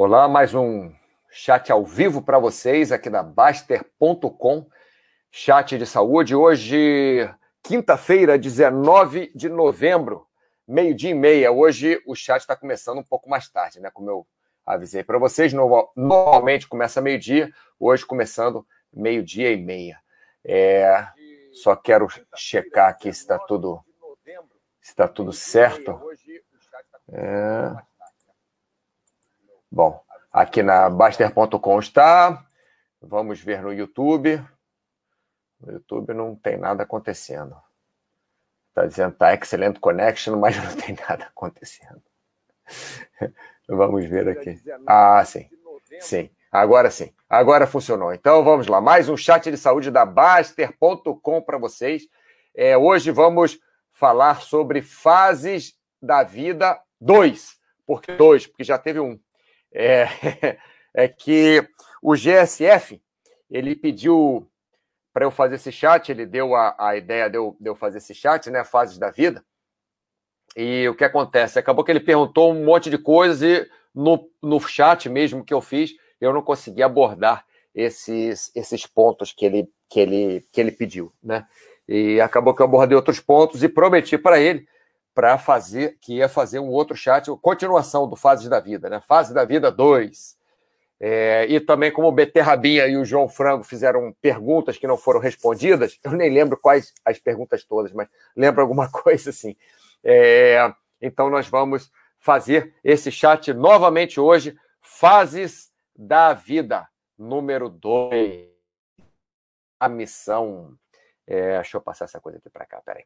Olá, mais um chat ao vivo para vocês aqui da Baster.com, chat de saúde. Hoje, quinta-feira, 19 de novembro, meio-dia e meia. Hoje o chat está começando um pouco mais tarde, né? Como eu avisei para vocês, normalmente começa meio-dia, hoje começando meio-dia e meia. É, só quero checar aqui se está tudo, se está tudo certo. É. Bom, aqui na Baster.com está. Vamos ver no YouTube. No YouTube não tem nada acontecendo. Está dizendo que está excelente connection, mas não tem nada acontecendo. vamos ver aqui. Ah, sim. Sim. Agora sim. Agora funcionou. Então vamos lá. Mais um chat de saúde da Baster.com para vocês. É, hoje vamos falar sobre fases da vida 2. Por que 2? Porque já teve um é, é que o GSF ele pediu para eu fazer esse chat, ele deu a, a ideia de eu, de eu fazer esse chat, né? Fases da vida. E o que acontece? Acabou que ele perguntou um monte de coisas e no, no chat mesmo que eu fiz, eu não consegui abordar esses, esses pontos que ele, que, ele, que ele pediu, né? E acabou que eu abordei outros pontos e prometi para ele para fazer, que ia fazer um outro chat, continuação do Fases da Vida, né? Fase da Vida 2. É, e também como o BT Rabinha e o João Frango fizeram perguntas que não foram respondidas, eu nem lembro quais as perguntas todas, mas lembro alguma coisa assim. É, então nós vamos fazer esse chat novamente hoje, Fases da Vida, número 2. A missão. É, deixa eu passar essa coisa aqui para cá, peraí.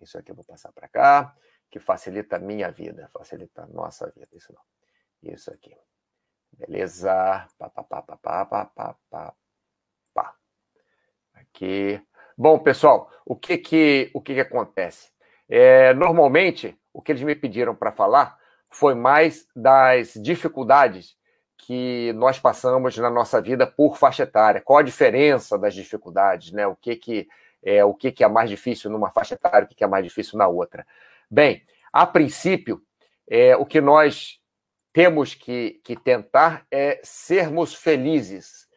Isso aqui eu vou passar para cá, que facilita a minha vida, facilita a nossa vida. Isso não. Isso aqui. Beleza? Pá, pá, pá, pá, pá, pá, pá, pá. pá. Aqui. Bom, pessoal, o que que, o que, que acontece? É, normalmente, o que eles me pediram para falar foi mais das dificuldades que nós passamos na nossa vida por faixa etária. Qual a diferença das dificuldades, né? O que que é, o que, que é mais difícil numa faixa etária, o que, que é mais difícil na outra. Bem, a princípio, é, o que nós temos que, que tentar é sermos felizes.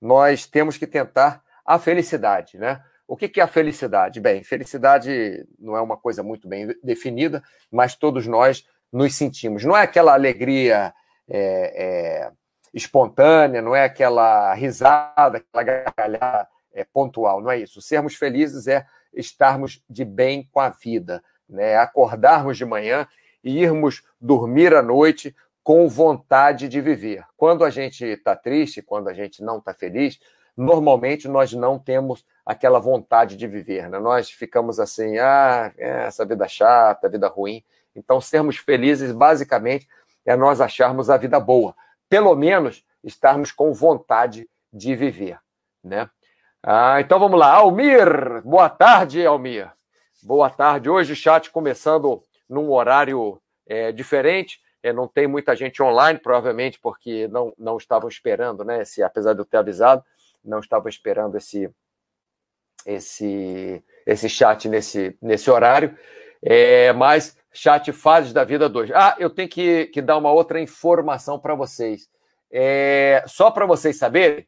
Nós temos que tentar a felicidade, né? O que, que é a felicidade? Bem, felicidade não é uma coisa muito bem definida, mas todos nós nos sentimos. Não é aquela alegria é, é, espontânea, não é aquela risada, aquela gargalhada é, pontual, não é isso. Sermos felizes é estarmos de bem com a vida, né? acordarmos de manhã e irmos dormir à noite com vontade de viver. Quando a gente está triste, quando a gente não está feliz, normalmente nós não temos aquela vontade de viver. Né? Nós ficamos assim, ah, é, essa vida chata, vida ruim. Então, sermos felizes, basicamente, é nós acharmos a vida boa. Pelo menos estarmos com vontade de viver. Né? Ah, então vamos lá. Almir, boa tarde, Almir. Boa tarde. Hoje chat começando num horário é, diferente. É, não tem muita gente online, provavelmente porque não, não estavam esperando, né? Se, apesar de eu ter avisado, não estavam esperando esse, esse, esse chat nesse, nesse horário. É, mas chat Fases da Vida 2. Ah, eu tenho que, que dar uma outra informação para vocês. É, só para vocês saberem,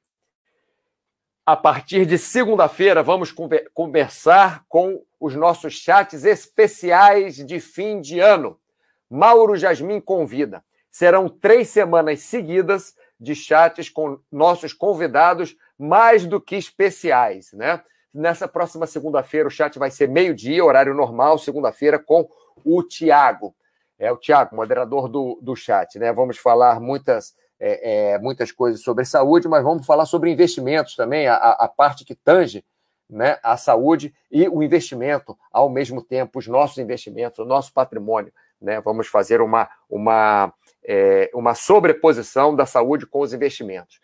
a partir de segunda-feira, vamos conversar com os nossos chats especiais de fim de ano. Mauro Jasmin convida. Serão três semanas seguidas de chats com nossos convidados, mais do que especiais, né? Nessa próxima segunda-feira, o chat vai ser meio-dia, horário normal, segunda-feira, com o Tiago. É o Tiago, moderador do, do chat, né? Vamos falar muitas é, é, muitas coisas sobre saúde, mas vamos falar sobre investimentos também, a, a parte que tange né, a saúde e o investimento ao mesmo tempo, os nossos investimentos, o nosso patrimônio. Né? Vamos fazer uma, uma, é, uma sobreposição da saúde com os investimentos.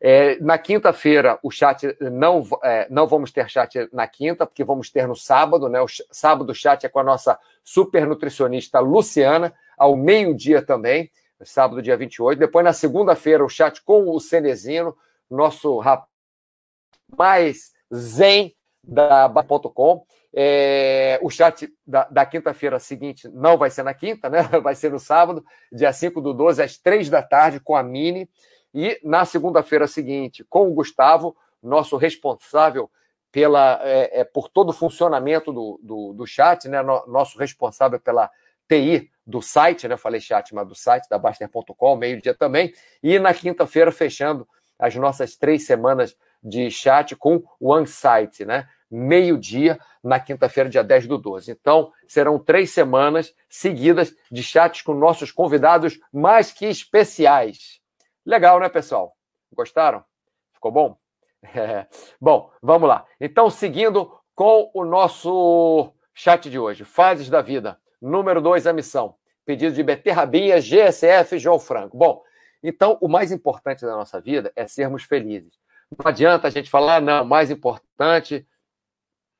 É, na quinta-feira, o chat não, é, não vamos ter chat na quinta, porque vamos ter no sábado, né? O sábado o chat é com a nossa super nutricionista Luciana, ao meio-dia também sábado, dia 28. Depois, na segunda-feira, o chat com o Cenezino, nosso rapaz mais zen da .com. É, o chat da, da quinta-feira seguinte não vai ser na quinta, né? Vai ser no sábado, dia 5 do 12, às 3 da tarde, com a Mini. E na segunda-feira seguinte, com o Gustavo, nosso responsável pela, é, é, por todo o funcionamento do, do, do chat, né? nosso responsável pela TI do site, né? Falei chat, mas do site da Baster.com, meio-dia também. E na quinta-feira, fechando as nossas três semanas de chat com o OneSite, né? Meio-dia, na quinta-feira, dia 10 do 12. Então, serão três semanas seguidas de chats com nossos convidados mais que especiais. Legal, né, pessoal? Gostaram? Ficou bom? É. Bom, vamos lá. Então, seguindo com o nosso chat de hoje, Fases da Vida. Número 2, a missão. Pedido de Beterrabinha, GSF, João Franco. Bom, então o mais importante da nossa vida é sermos felizes. Não adianta a gente falar, ah, não, o mais importante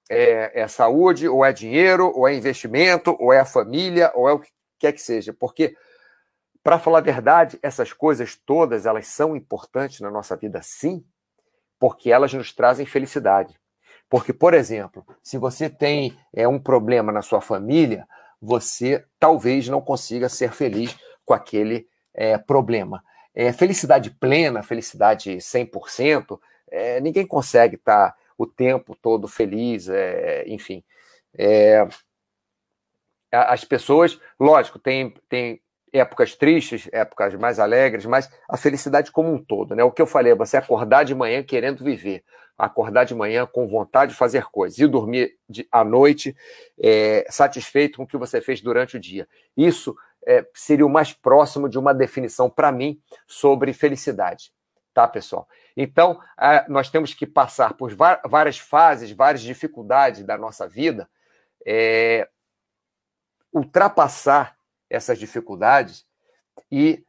é, é saúde, ou é dinheiro, ou é investimento, ou é a família, ou é o que quer que seja. Porque, para falar a verdade, essas coisas todas, elas são importantes na nossa vida, sim, porque elas nos trazem felicidade. Porque, por exemplo, se você tem é, um problema na sua família, você talvez não consiga ser feliz com aquele é, problema. É, felicidade plena, felicidade 100%, é, ninguém consegue estar o tempo todo feliz, é, enfim. É, as pessoas, lógico, tem, tem épocas tristes, épocas mais alegres, mas a felicidade como um todo, né? O que eu falei, você acordar de manhã querendo viver, acordar de manhã com vontade de fazer coisas e dormir de, à noite é, satisfeito com o que você fez durante o dia. Isso é, seria o mais próximo de uma definição para mim sobre felicidade, tá, pessoal? Então, nós temos que passar por várias fases, várias dificuldades da nossa vida, é, ultrapassar essas dificuldades e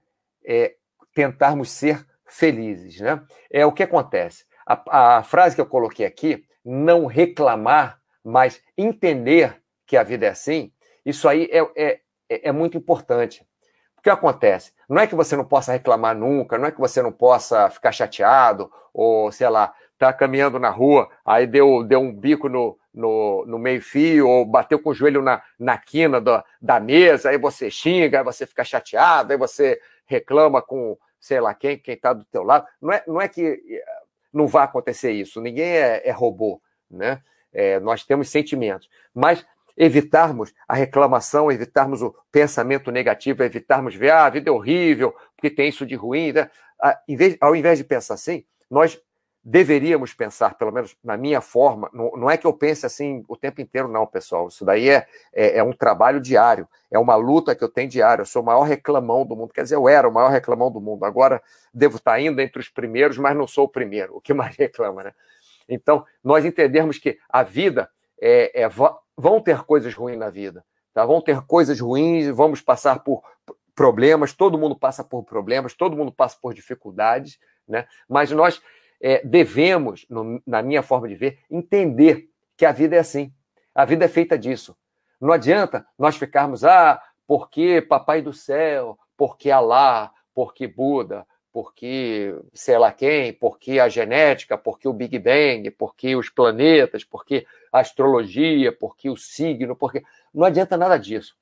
é, tentarmos ser felizes. Né? É o que acontece. A, a frase que eu coloquei aqui, não reclamar, mas entender que a vida é assim, isso aí é, é, é muito importante. O que acontece? Não é que você não possa reclamar nunca, não é que você não possa ficar chateado, ou sei lá, tá caminhando na rua, aí deu, deu um bico no, no, no meio-fio, ou bateu com o joelho na, na quina da, da mesa, aí você xinga, aí você fica chateado, aí você reclama com, sei lá, quem quem está do teu lado. Não é, não é que eh, não vai acontecer isso, ninguém é, é robô, né? É, nós temos sentimentos, mas evitarmos a reclamação, evitarmos o pensamento negativo, evitarmos ver, ah, a vida é horrível, porque tem isso de ruim, né? ao invés de pensar assim, nós deveríamos pensar, pelo menos na minha forma, não, não, é que eu pense assim o tempo inteiro, não, pessoal. Isso daí é, é, é, um trabalho diário, é uma luta que eu tenho diário. Eu sou o maior reclamão do mundo. Quer dizer, eu era o maior reclamão do mundo. Agora devo estar ainda entre os primeiros, mas não sou o primeiro, o que mais reclama, né? Então, nós entendermos que a vida é, é vão ter coisas ruins na vida, tá? Vão ter coisas ruins, vamos passar por problemas, todo mundo passa por problemas, todo mundo passa por dificuldades, né? Mas nós é, devemos, no, na minha forma de ver, entender que a vida é assim. A vida é feita disso. Não adianta nós ficarmos, ah, porque Papai do Céu, porque Alá, porque Buda, porque sei lá quem, porque a genética, porque o Big Bang, porque os planetas, porque a astrologia, porque o signo, porque. Não adianta nada disso.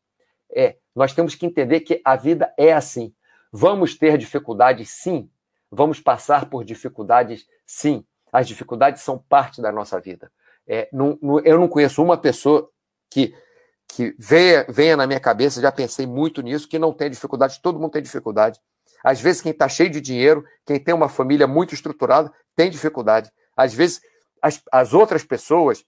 É, nós temos que entender que a vida é assim. Vamos ter dificuldades, sim, Vamos passar por dificuldades, sim. As dificuldades são parte da nossa vida. É, não, não, eu não conheço uma pessoa que, que venha, venha na minha cabeça, já pensei muito nisso, que não tem dificuldade. Todo mundo tem dificuldade. Às vezes, quem está cheio de dinheiro, quem tem uma família muito estruturada, tem dificuldade. Às vezes, as, as outras pessoas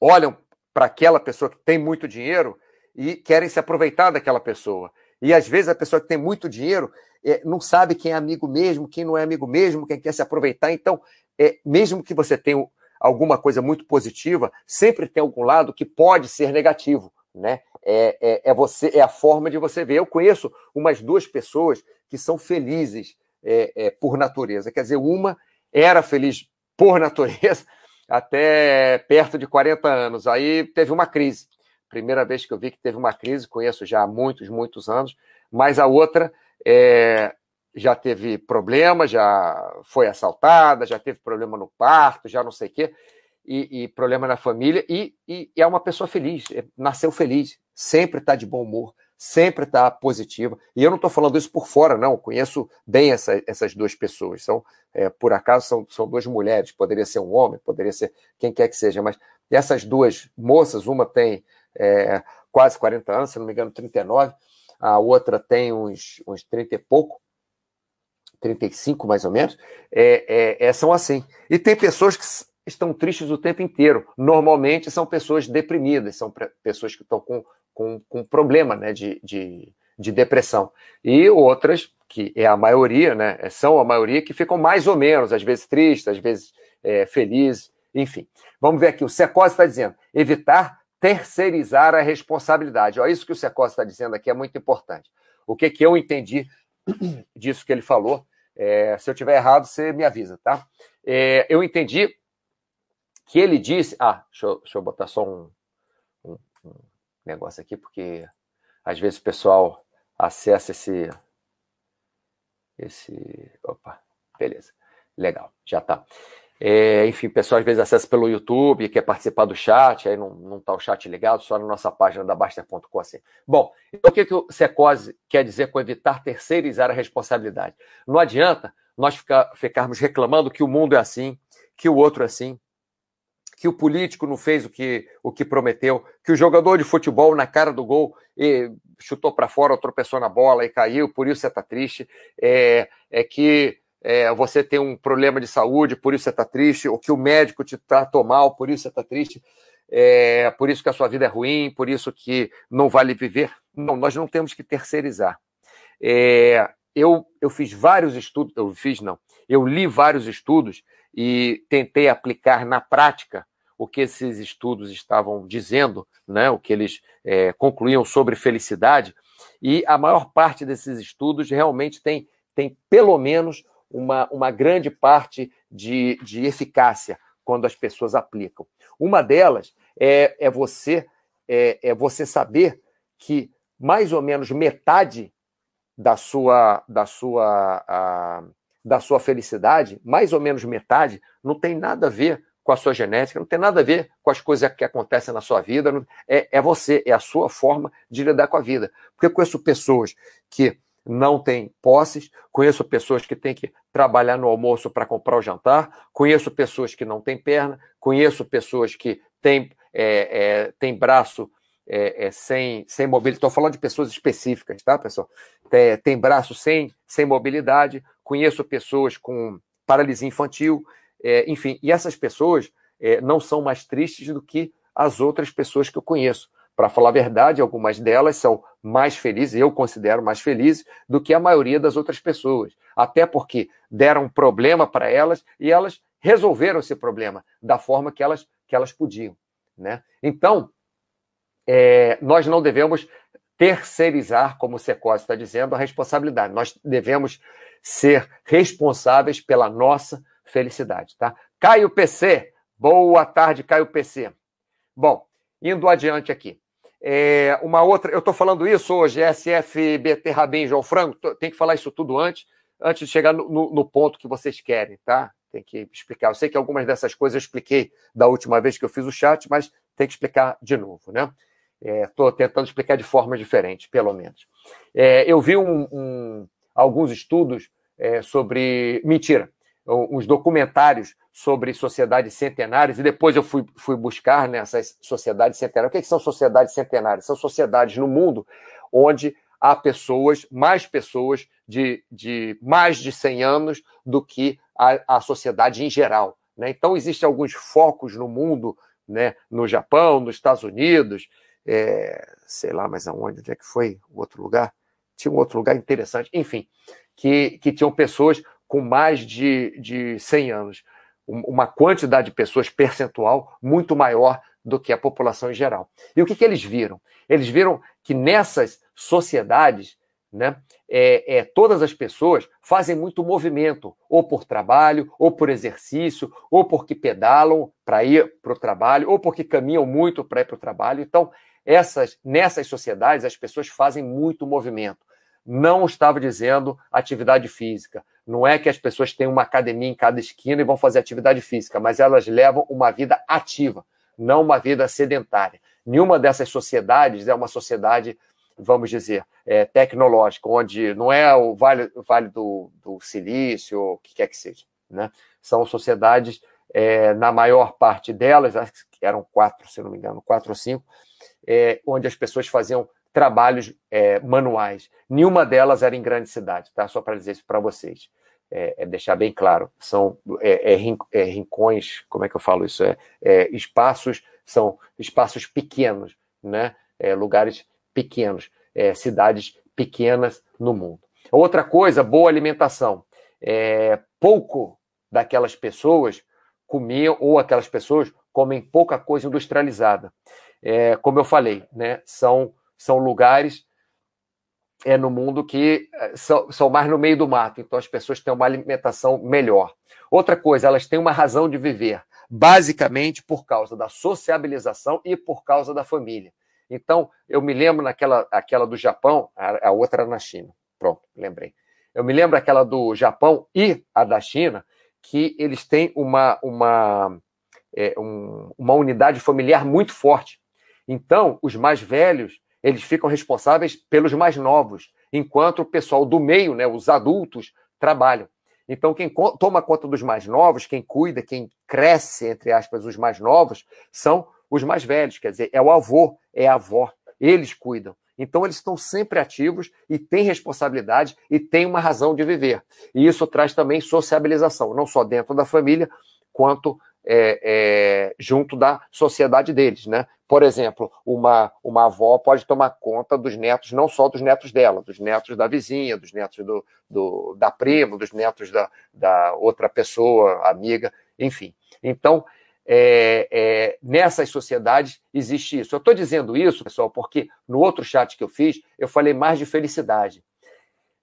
olham para aquela pessoa que tem muito dinheiro e querem se aproveitar daquela pessoa. E às vezes a pessoa que tem muito dinheiro é, não sabe quem é amigo mesmo, quem não é amigo mesmo, quem quer se aproveitar. Então, é, mesmo que você tenha alguma coisa muito positiva, sempre tem algum lado que pode ser negativo. Né? É, é, é, você, é a forma de você ver. Eu conheço umas duas pessoas que são felizes é, é, por natureza. Quer dizer, uma era feliz por natureza até perto de 40 anos. Aí teve uma crise. Primeira vez que eu vi que teve uma crise, conheço já há muitos, muitos anos, mas a outra é, já teve problema, já foi assaltada, já teve problema no parto, já não sei o quê. e, e problema na família, e, e, é uma pessoa feliz, é, nasceu feliz, sempre está de bom humor, sempre está positiva. E eu não estou falando isso por fora, não. Conheço bem essa, essas duas pessoas. São, é, por acaso, são, são duas mulheres. Poderia ser um homem, poderia ser quem quer que seja. Mas essas duas moças, uma tem é, quase 40 anos, se não me engano, 39, a outra tem uns, uns 30 e pouco. 35 mais ou menos, é, é, é, são assim. E tem pessoas que estão tristes o tempo inteiro. Normalmente são pessoas deprimidas, são pessoas que estão com, com, com problema né, de, de, de depressão. E outras, que é a maioria, né, são a maioria que ficam mais ou menos, às vezes tristes, às vezes é, felizes, enfim. Vamos ver aqui, o Secose está dizendo, evitar terceirizar a responsabilidade. Olha, isso que o Secose está dizendo aqui é muito importante. O que, que eu entendi disso que ele falou é, se eu tiver errado, você me avisa, tá? É, eu entendi que ele disse. Ah, deixa eu, deixa eu botar só um, um, um, negócio aqui, porque às vezes o pessoal acessa esse. Esse. Opa, beleza. Legal, já tá. É, enfim, o pessoal às vezes acessa pelo YouTube, quer participar do chat, aí não está o chat ligado, só na nossa página da Baster.com assim. Bom, então o que, que o Secose quer dizer com evitar terceirizar a responsabilidade? Não adianta nós ficar, ficarmos reclamando que o mundo é assim, que o outro é assim, que o político não fez o que, o que prometeu, que o jogador de futebol na cara do gol chutou para fora, tropeçou na bola e caiu, por isso você está triste. É, é que é, você tem um problema de saúde, por isso você está triste, ou que o médico te tratou mal, por isso você está triste, é, por isso que a sua vida é ruim, por isso que não vale viver. Não, nós não temos que terceirizar. É, eu, eu fiz vários estudos, eu fiz não, eu li vários estudos e tentei aplicar na prática o que esses estudos estavam dizendo, né, o que eles é, concluíam sobre felicidade, e a maior parte desses estudos realmente tem, tem pelo menos uma, uma grande parte de, de eficácia quando as pessoas aplicam. Uma delas é, é você é, é você saber que mais ou menos metade da sua da sua a, da sua felicidade, mais ou menos metade, não tem nada a ver com a sua genética, não tem nada a ver com as coisas que acontecem na sua vida, é, é você, é a sua forma de lidar com a vida. Porque eu conheço pessoas que não têm posses, conheço pessoas que têm que trabalhar no almoço para comprar o jantar, conheço pessoas que não têm perna, conheço pessoas que têm, é, é, têm braço é, é sem, sem mobilidade. Estou falando de pessoas específicas, tá, pessoal? Tem, tem braço sem, sem mobilidade, conheço pessoas com paralisia infantil, é, enfim, e essas pessoas é, não são mais tristes do que as outras pessoas que eu conheço. Para falar a verdade, algumas delas são mais felizes, eu considero mais felizes, do que a maioria das outras pessoas. Até porque deram um problema para elas e elas resolveram esse problema da forma que elas, que elas podiam. Né? Então, é, nós não devemos terceirizar, como o Secose está dizendo, a responsabilidade. Nós devemos ser responsáveis pela nossa felicidade. Tá? Caio PC, boa tarde, Caio PC. Bom, indo adiante aqui. É, uma outra, eu estou falando isso hoje, SF, BT Rabin, João Franco, tem que falar isso tudo antes, antes de chegar no, no, no, ponto que vocês querem, tá? Tem que explicar. Eu sei que algumas dessas coisas eu expliquei da última vez que eu fiz o chat, mas tem que explicar de novo, né? Estou é, tentando explicar de forma diferente, pelo menos. É, eu vi um, um, alguns estudos é, sobre. Mentira, uns documentários sobre sociedades centenárias, e depois eu fui, fui buscar nessas sociedades centenárias. O que, é que são sociedades centenárias? São sociedades no mundo onde há pessoas, mais pessoas de, de mais de 100 anos do que a, a sociedade em geral. Né? Então, existem alguns focos no mundo, né? no Japão, nos Estados Unidos, é, sei lá mais aonde, onde é que foi o outro lugar? Tinha um outro lugar interessante, enfim, que, que tinham pessoas com mais de, de 100 anos. Uma quantidade de pessoas percentual muito maior do que a população em geral. E o que, que eles viram? Eles viram que nessas sociedades, né, é, é, todas as pessoas fazem muito movimento, ou por trabalho, ou por exercício, ou porque pedalam para ir para o trabalho, ou porque caminham muito para ir para o trabalho. Então, essas, nessas sociedades, as pessoas fazem muito movimento não estava dizendo atividade física, Não é que as pessoas têm uma academia em cada esquina e vão fazer atividade física, mas elas levam uma vida ativa, não uma vida sedentária. Nenhuma dessas sociedades é uma sociedade, vamos dizer, é, tecnológica, onde não é o Vale, vale do, do Silício, o que quer que seja. Né? São sociedades, é, na maior parte delas, acho que eram quatro, se não me engano, quatro ou cinco, é, onde as pessoas faziam trabalhos é, manuais. Nenhuma delas era em grande cidade, tá? Só para dizer isso para vocês é, é deixar bem claro, são é, é, é, rincões, como é que eu falo isso? É, é espaços, são espaços pequenos, né? lugares pequenos, cidades pequenas no mundo. Outra coisa, boa alimentação. pouco daquelas pessoas comiam, ou aquelas pessoas comem pouca coisa industrializada. como eu falei, né? são, são lugares é no mundo que eh, são, são mais no meio do mato, então as pessoas têm uma alimentação melhor. Outra coisa, elas têm uma razão de viver, basicamente por causa da sociabilização e por causa da família. Então, eu me lembro naquela aquela do Japão, a, a outra na China. Pronto, lembrei. Eu me lembro aquela do Japão e a da China, que eles têm uma, uma, é, um, uma unidade familiar muito forte. Então, os mais velhos eles ficam responsáveis pelos mais novos, enquanto o pessoal do meio, né, os adultos, trabalham. Então, quem toma conta dos mais novos, quem cuida, quem cresce, entre aspas, os mais novos, são os mais velhos, quer dizer, é o avô, é a avó, eles cuidam. Então, eles estão sempre ativos e têm responsabilidade e têm uma razão de viver. E isso traz também sociabilização, não só dentro da família, quanto é, é, junto da sociedade deles, né? Por exemplo, uma, uma avó pode tomar conta dos netos, não só dos netos dela, dos netos da vizinha, dos netos do, do da prima, dos netos da, da outra pessoa, amiga, enfim. Então, é, é, nessas sociedades existe isso. Eu estou dizendo isso, pessoal, porque no outro chat que eu fiz, eu falei mais de felicidade.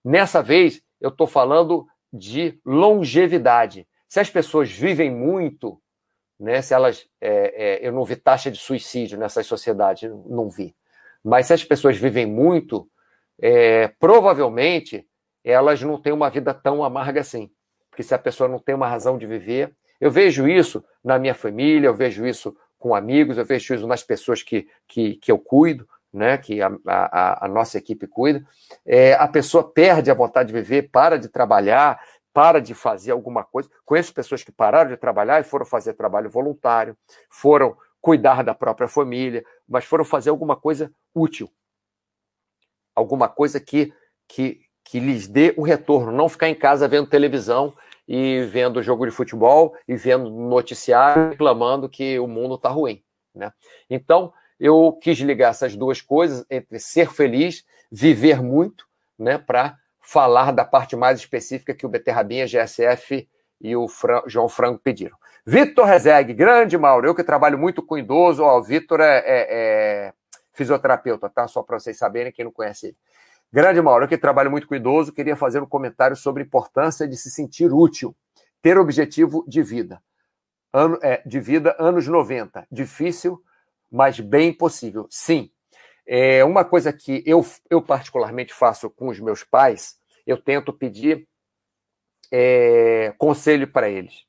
Nessa vez, eu estou falando de longevidade. Se as pessoas vivem muito, né? Se elas, é, é, eu não vi taxa de suicídio nessas sociedades, não vi. Mas se as pessoas vivem muito, é, provavelmente elas não têm uma vida tão amarga assim. Porque se a pessoa não tem uma razão de viver, eu vejo isso na minha família, eu vejo isso com amigos, eu vejo isso nas pessoas que, que, que eu cuido, né, que a, a, a nossa equipe cuida. É, a pessoa perde a vontade de viver, para de trabalhar, para de fazer alguma coisa. Conheço pessoas que pararam de trabalhar e foram fazer trabalho voluntário, foram cuidar da própria família, mas foram fazer alguma coisa útil. Alguma coisa que, que, que lhes dê um retorno. Não ficar em casa vendo televisão e vendo jogo de futebol e vendo noticiário reclamando que o mundo está ruim. Né? Então, eu quis ligar essas duas coisas entre ser feliz, viver muito, né, para falar da parte mais específica que o Beterrabinha, GSF e o Fran, João Franco pediram. Vitor Rezeg, grande Mauro, eu que trabalho muito com idoso, ó, o Vitor é, é, é, fisioterapeuta, tá? Só para vocês saberem, quem não conhece ele. Grande Mauro, eu que trabalho muito com idoso, queria fazer um comentário sobre a importância de se sentir útil, ter objetivo de vida. Ano, é, de vida, anos 90. Difícil, mas bem possível. Sim. É uma coisa que eu, eu particularmente faço com os meus pais eu tento pedir é, conselho para eles.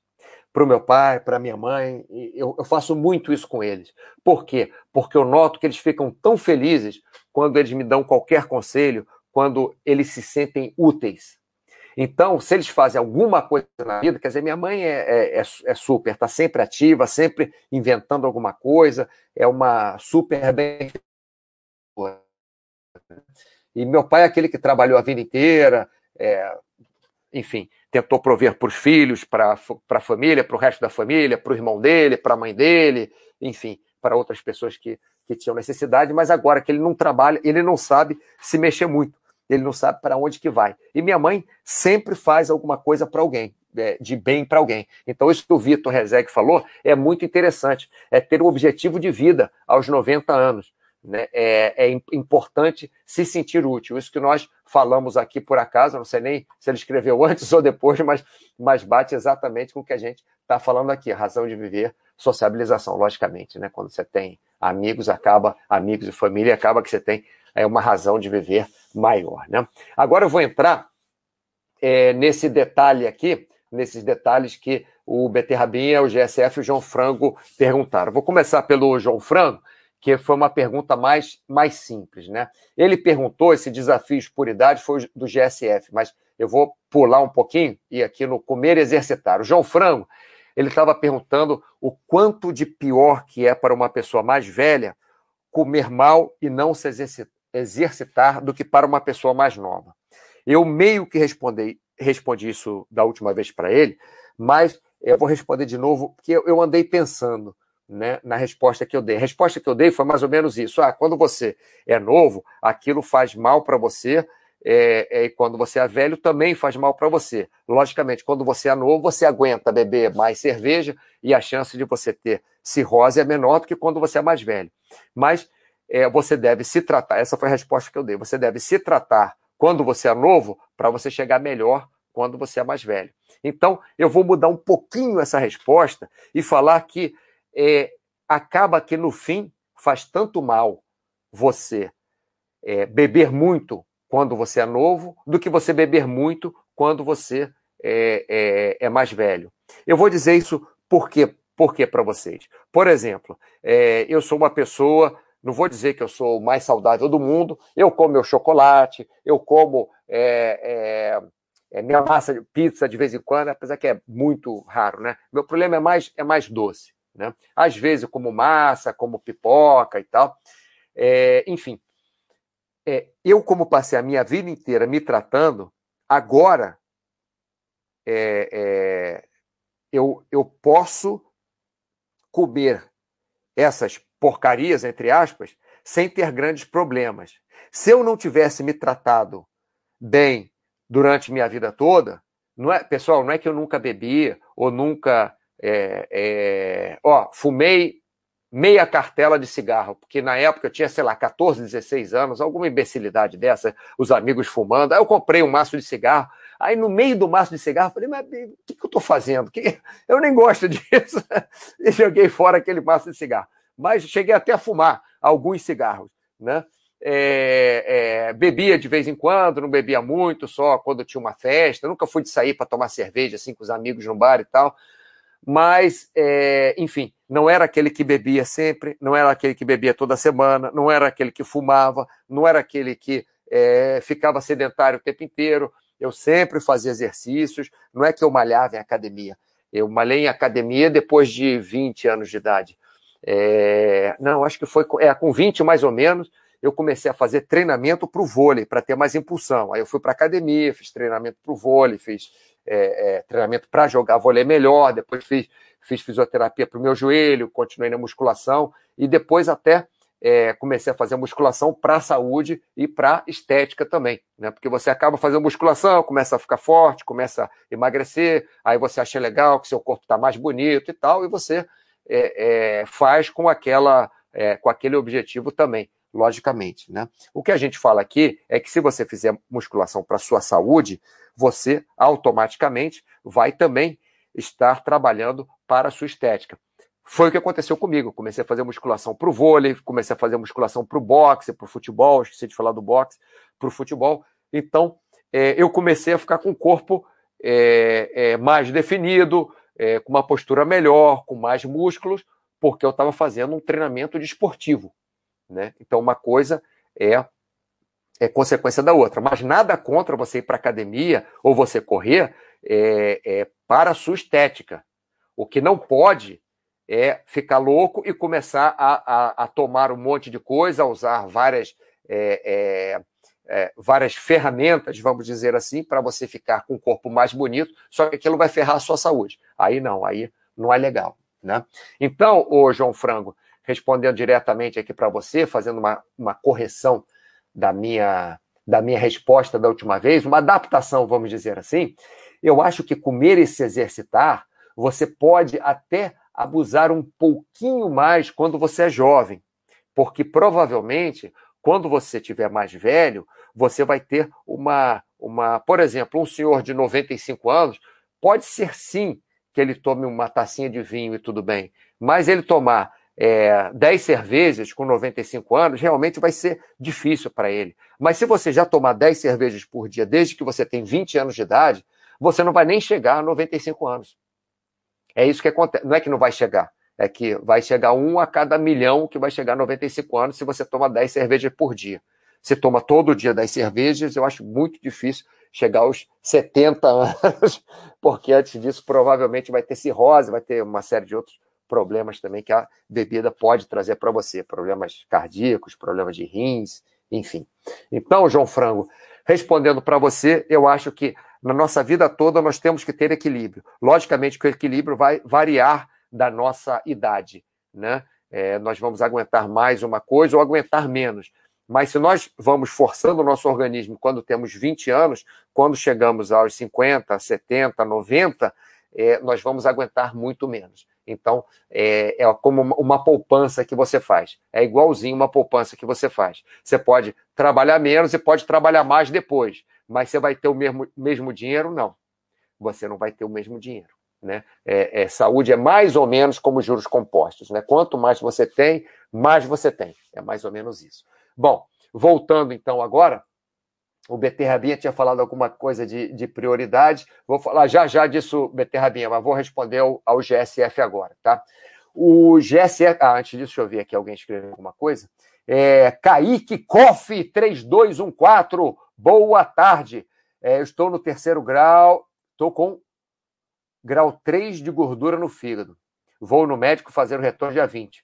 Para o meu pai, para minha mãe, eu, eu, faço muito isso com eles. Por quê? Porque eu noto que eles ficam tão felizes quando eles me dão qualquer conselho, quando eles se sentem úteis. Então, se eles fazem alguma coisa na vida, quer dizer, minha mãe é, é, é, é super, está sempre ativa, sempre inventando alguma coisa, é uma super bem e meu pai é aquele que trabalhou a vida inteira, é, enfim, tentou prover para os filhos, para a família, para o resto da família, para o irmão dele, para a mãe dele, enfim, para outras pessoas que, que tinham necessidade, mas agora que ele não trabalha, ele não sabe se mexer muito, ele não sabe para onde que vai. E minha mãe sempre faz alguma coisa para alguém, é, de bem para alguém. Então, isso que o Vitor Rezeg falou é muito interessante, é ter um objetivo de vida aos 90 anos. Né? É, é, importante se sentir útil. Isso que nós falamos aqui por acaso, não sei nem se ele escreveu antes ou depois, mas, mas bate exatamente com o que a gente está falando aqui. Razão de viver, sociabilização, logicamente. Né? Quando você tem amigos, acaba, amigos e família, acaba que você tem é, uma razão de viver maior. Né? Agora eu vou entrar é, nesse detalhe aqui, nesses detalhes que o Beterrabinha, o GSF e o João Frango perguntaram. Vou começar pelo João Frango, que foi uma pergunta mais, mais simples, né? Ele perguntou, esse desafio de puridade foi do GSF, mas eu vou pular um pouquinho e aqui no comer e exercitar. O João Frango, ele estava perguntando o quanto de pior que é para uma pessoa mais velha comer mal e não se exercitar do que para uma pessoa mais nova. Eu meio que respondi, respondi isso da última vez para ele, mas eu vou responder de novo, porque eu andei pensando né, na resposta que eu dei. A resposta que eu dei foi mais ou menos isso. Ah, quando você é novo, aquilo faz mal para você, é, é, e quando você é velho, também faz mal para você. Logicamente, quando você é novo, você aguenta beber mais cerveja e a chance de você ter cirrose é menor do que quando você é mais velho. Mas é, você deve se tratar, essa foi a resposta que eu dei, você deve se tratar quando você é novo para você chegar melhor quando você é mais velho. Então, eu vou mudar um pouquinho essa resposta e falar que é, acaba que no fim faz tanto mal você é, beber muito quando você é novo do que você beber muito quando você é, é, é mais velho. Eu vou dizer isso por quê? Por quê para vocês? Por exemplo, é, eu sou uma pessoa, não vou dizer que eu sou o mais saudável do mundo, eu como meu chocolate, eu como é, é, minha massa de pizza de vez em quando, apesar que é muito raro, né? Meu problema é mais, é mais doce, né? Às vezes como massa, como pipoca e tal. É, enfim, é, eu como passei a minha vida inteira me tratando, agora é, é, eu, eu posso comer essas porcarias, entre aspas, sem ter grandes problemas. Se eu não tivesse me tratado bem durante minha vida toda, não é, pessoal, não é que eu nunca bebi ou nunca, é, é, ó, fumei meia cartela de cigarro, porque na época eu tinha, sei lá, 14, 16 anos, alguma imbecilidade dessa, os amigos fumando. Aí eu comprei um maço de cigarro. Aí no meio do maço de cigarro, falei, mas o que, que eu estou fazendo? Que... Eu nem gosto disso. e joguei fora aquele maço de cigarro. Mas cheguei até a fumar alguns cigarros, né? É, é, bebia de vez em quando, não bebia muito, só quando tinha uma festa. Nunca fui de sair para tomar cerveja assim com os amigos no bar e tal. Mas, é, enfim, não era aquele que bebia sempre, não era aquele que bebia toda semana, não era aquele que fumava, não era aquele que é, ficava sedentário o tempo inteiro. Eu sempre fazia exercícios, não é que eu malhava em academia. Eu malhei em academia depois de 20 anos de idade. É, não, acho que foi é, com 20 mais ou menos eu comecei a fazer treinamento para o vôlei, para ter mais impulsão. Aí eu fui para academia, fiz treinamento para o vôlei, fiz é, é, treinamento para jogar vôlei melhor, depois fiz, fiz fisioterapia para o meu joelho, continuei na musculação e depois até é, comecei a fazer musculação para a saúde e para estética também, né? Porque você acaba fazendo musculação, começa a ficar forte, começa a emagrecer, aí você acha legal que seu corpo está mais bonito e tal, e você é, é, faz com aquela é, com aquele objetivo também logicamente. Né? O que a gente fala aqui é que se você fizer musculação para sua saúde, você automaticamente vai também estar trabalhando para a sua estética. Foi o que aconteceu comigo. Comecei a fazer musculação para o vôlei, comecei a fazer musculação para o boxe, para o futebol, esqueci de falar do boxe, para o futebol. Então, é, eu comecei a ficar com o corpo é, é, mais definido, é, com uma postura melhor, com mais músculos, porque eu estava fazendo um treinamento de esportivo. Né? Então, uma coisa é, é consequência da outra. Mas nada contra você ir para academia ou você correr é, é, para a sua estética. O que não pode é ficar louco e começar a, a, a tomar um monte de coisa, a usar várias, é, é, é várias ferramentas, vamos dizer assim, para você ficar com o corpo mais bonito, só que aquilo vai ferrar a sua saúde. Aí não, aí não é legal. Né? Então, ô João Frango, respondendo diretamente aqui para você, fazendo uma, uma correção da minha, da minha resposta da última vez, uma adaptação, vamos dizer assim, eu acho que comer e se exercitar, você pode até abusar um pouquinho mais quando você é jovem, porque provavelmente quando você tiver mais velho, você vai ter uma, uma, por exemplo, um senhor de 95 anos, pode ser sim que ele tome uma tacinha de vinho e tudo bem, mas ele tomar é, 10 cervejas com 95 anos, realmente vai ser difícil para ele. Mas se você já tomar 10 cervejas por dia desde que você tem 20 anos de idade, você não vai nem chegar a 95 anos. É isso que acontece. Não é que não vai chegar, é que vai chegar um a cada milhão que vai chegar a 95 anos se você toma 10 cervejas por dia. Você toma todo dia 10 cervejas, eu acho muito difícil chegar aos 70 anos, porque antes disso provavelmente vai ter cirrose, vai ter uma série de outros problemas também que a bebida pode trazer para você, problemas cardíacos, problemas de rins, enfim. Então, João Frango, respondendo para você, eu acho que na nossa vida toda nós temos que ter equilíbrio. Logicamente que o equilíbrio vai variar da nossa idade, né? É, nós vamos aguentar mais uma coisa ou aguentar menos. Mas se nós vamos forçando o nosso organismo quando temos 20 anos, quando chegamos aos 50, 70, 90, é, nós vamos aguentar muito menos. Então, é, é como uma poupança que você faz. É igualzinho uma poupança que você faz. Você pode trabalhar menos e pode trabalhar mais depois, mas você vai ter o mesmo, mesmo dinheiro? Não. Você não vai ter o mesmo dinheiro. Né? É, é, saúde é mais ou menos como juros compostos. Né? Quanto mais você tem, mais você tem. É mais ou menos isso. Bom, voltando então agora o Beterrabinha tinha falado alguma coisa de, de, prioridade. Vou falar já já disso, Beterrabinha, mas vou responder ao, ao GSF agora, tá? O GSF. Ah, antes disso, deixa eu ver aqui alguém escreveu alguma coisa. É, Kaique Koff 3214. Boa tarde. É, eu estou no terceiro grau, estou com grau 3 de gordura no fígado. Vou no médico fazer o retorno dia 20.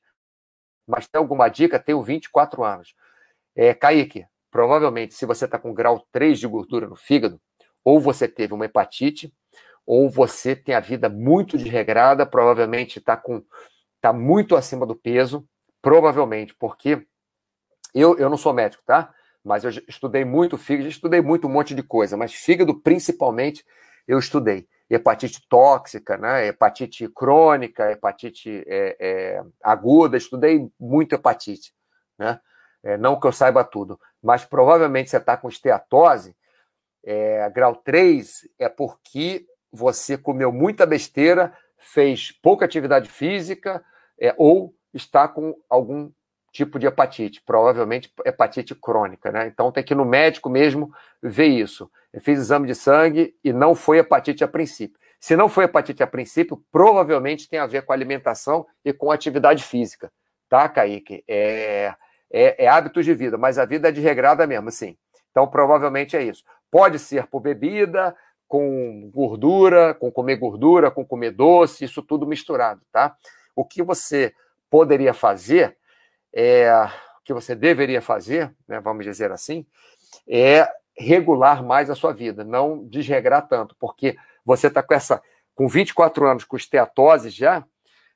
Mas tem alguma dica? Tenho 24 anos. É, Kaique, provavelmente, se você está com grau 3 de gordura no fígado, ou você teve uma hepatite, ou você tem a vida muito desregrada, provavelmente está com tá muito acima do peso, provavelmente, porque eu, eu não sou médico, tá? Mas eu estudei muito fígado, estudei muito um monte de coisa, mas fígado principalmente eu estudei. Hepatite tóxica, né? hepatite crônica, hepatite é, é, aguda, estudei muito hepatite, né? É, não que eu saiba tudo, mas provavelmente você está com esteatose, é, grau 3, é porque você comeu muita besteira, fez pouca atividade física é, ou está com algum tipo de hepatite, provavelmente hepatite crônica, né? Então tem que ir no médico mesmo ver isso. Eu fiz exame de sangue e não foi hepatite a princípio. Se não foi hepatite a princípio, provavelmente tem a ver com alimentação e com atividade física, tá, Kaique? É, é, é hábitos de vida, mas a vida é de regrada mesmo, sim. Então, provavelmente é isso. Pode ser por bebida, com gordura, com comer gordura, com comer doce, isso tudo misturado, tá? O que você poderia fazer, é, o que você deveria fazer, né, vamos dizer assim, é regular mais a sua vida, não desregrar tanto, porque você está com essa, com 24 anos com esteatose já,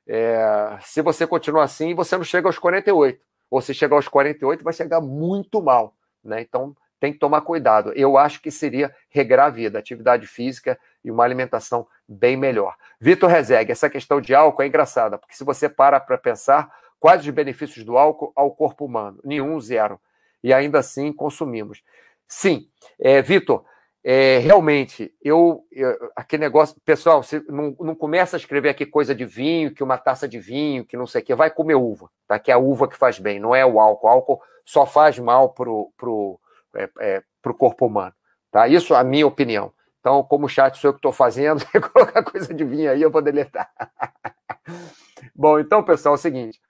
é, se você continuar assim, você não chega aos 48 ou se chegar aos 48, vai chegar muito mal. Né? Então, tem que tomar cuidado. Eu acho que seria regrar a vida, atividade física e uma alimentação bem melhor. Vitor Rezegue, essa questão de álcool é engraçada, porque se você para para pensar, quais os benefícios do álcool ao corpo humano? Nenhum, zero. E ainda assim consumimos. Sim, é, Vitor, é, realmente, eu, eu, aquele negócio, pessoal, você não, não começa a escrever aqui coisa de vinho, que uma taça de vinho, que não sei o que, vai comer uva, tá? Que é a uva que faz bem, não é o álcool. O álcool só faz mal pro, pro, é, é, pro corpo humano, tá? Isso é a minha opinião. Então, como chat sou eu que estou fazendo, colocar coisa de vinho aí, eu vou deletar. Bom, então, pessoal, é o seguinte.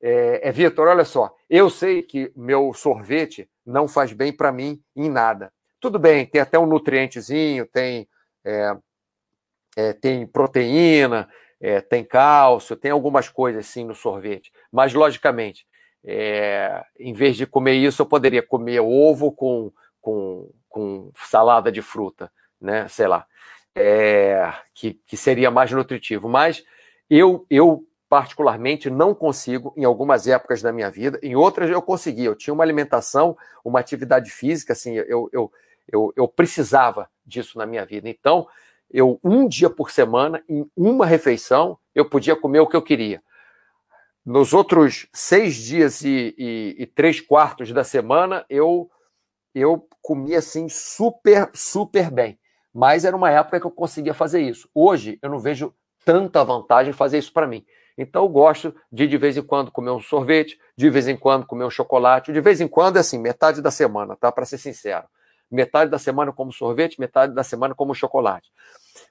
É, é Vitor, olha só, eu sei que meu sorvete não faz bem para mim em nada. Tudo bem, tem até um nutrientezinho, tem, é, é, tem proteína, é, tem cálcio, tem algumas coisas sim no sorvete. Mas, logicamente, é, em vez de comer isso, eu poderia comer ovo com, com, com salada de fruta, né? Sei lá. É, que, que seria mais nutritivo. Mas eu, eu particularmente não consigo em algumas épocas da minha vida, em outras eu consegui. Eu tinha uma alimentação, uma atividade física, assim, eu, eu, eu, eu precisava disso na minha vida. Então, eu um dia por semana, em uma refeição, eu podia comer o que eu queria. Nos outros seis dias e, e, e três quartos da semana, eu eu comia assim super, super bem. Mas era uma época que eu conseguia fazer isso. Hoje eu não vejo tanta vantagem em fazer isso para mim. Então eu gosto de de vez em quando comer um sorvete, de vez em quando comer um chocolate, de vez em quando é assim, metade da semana, tá? Para ser sincero. Metade da semana como sorvete, metade da semana como chocolate.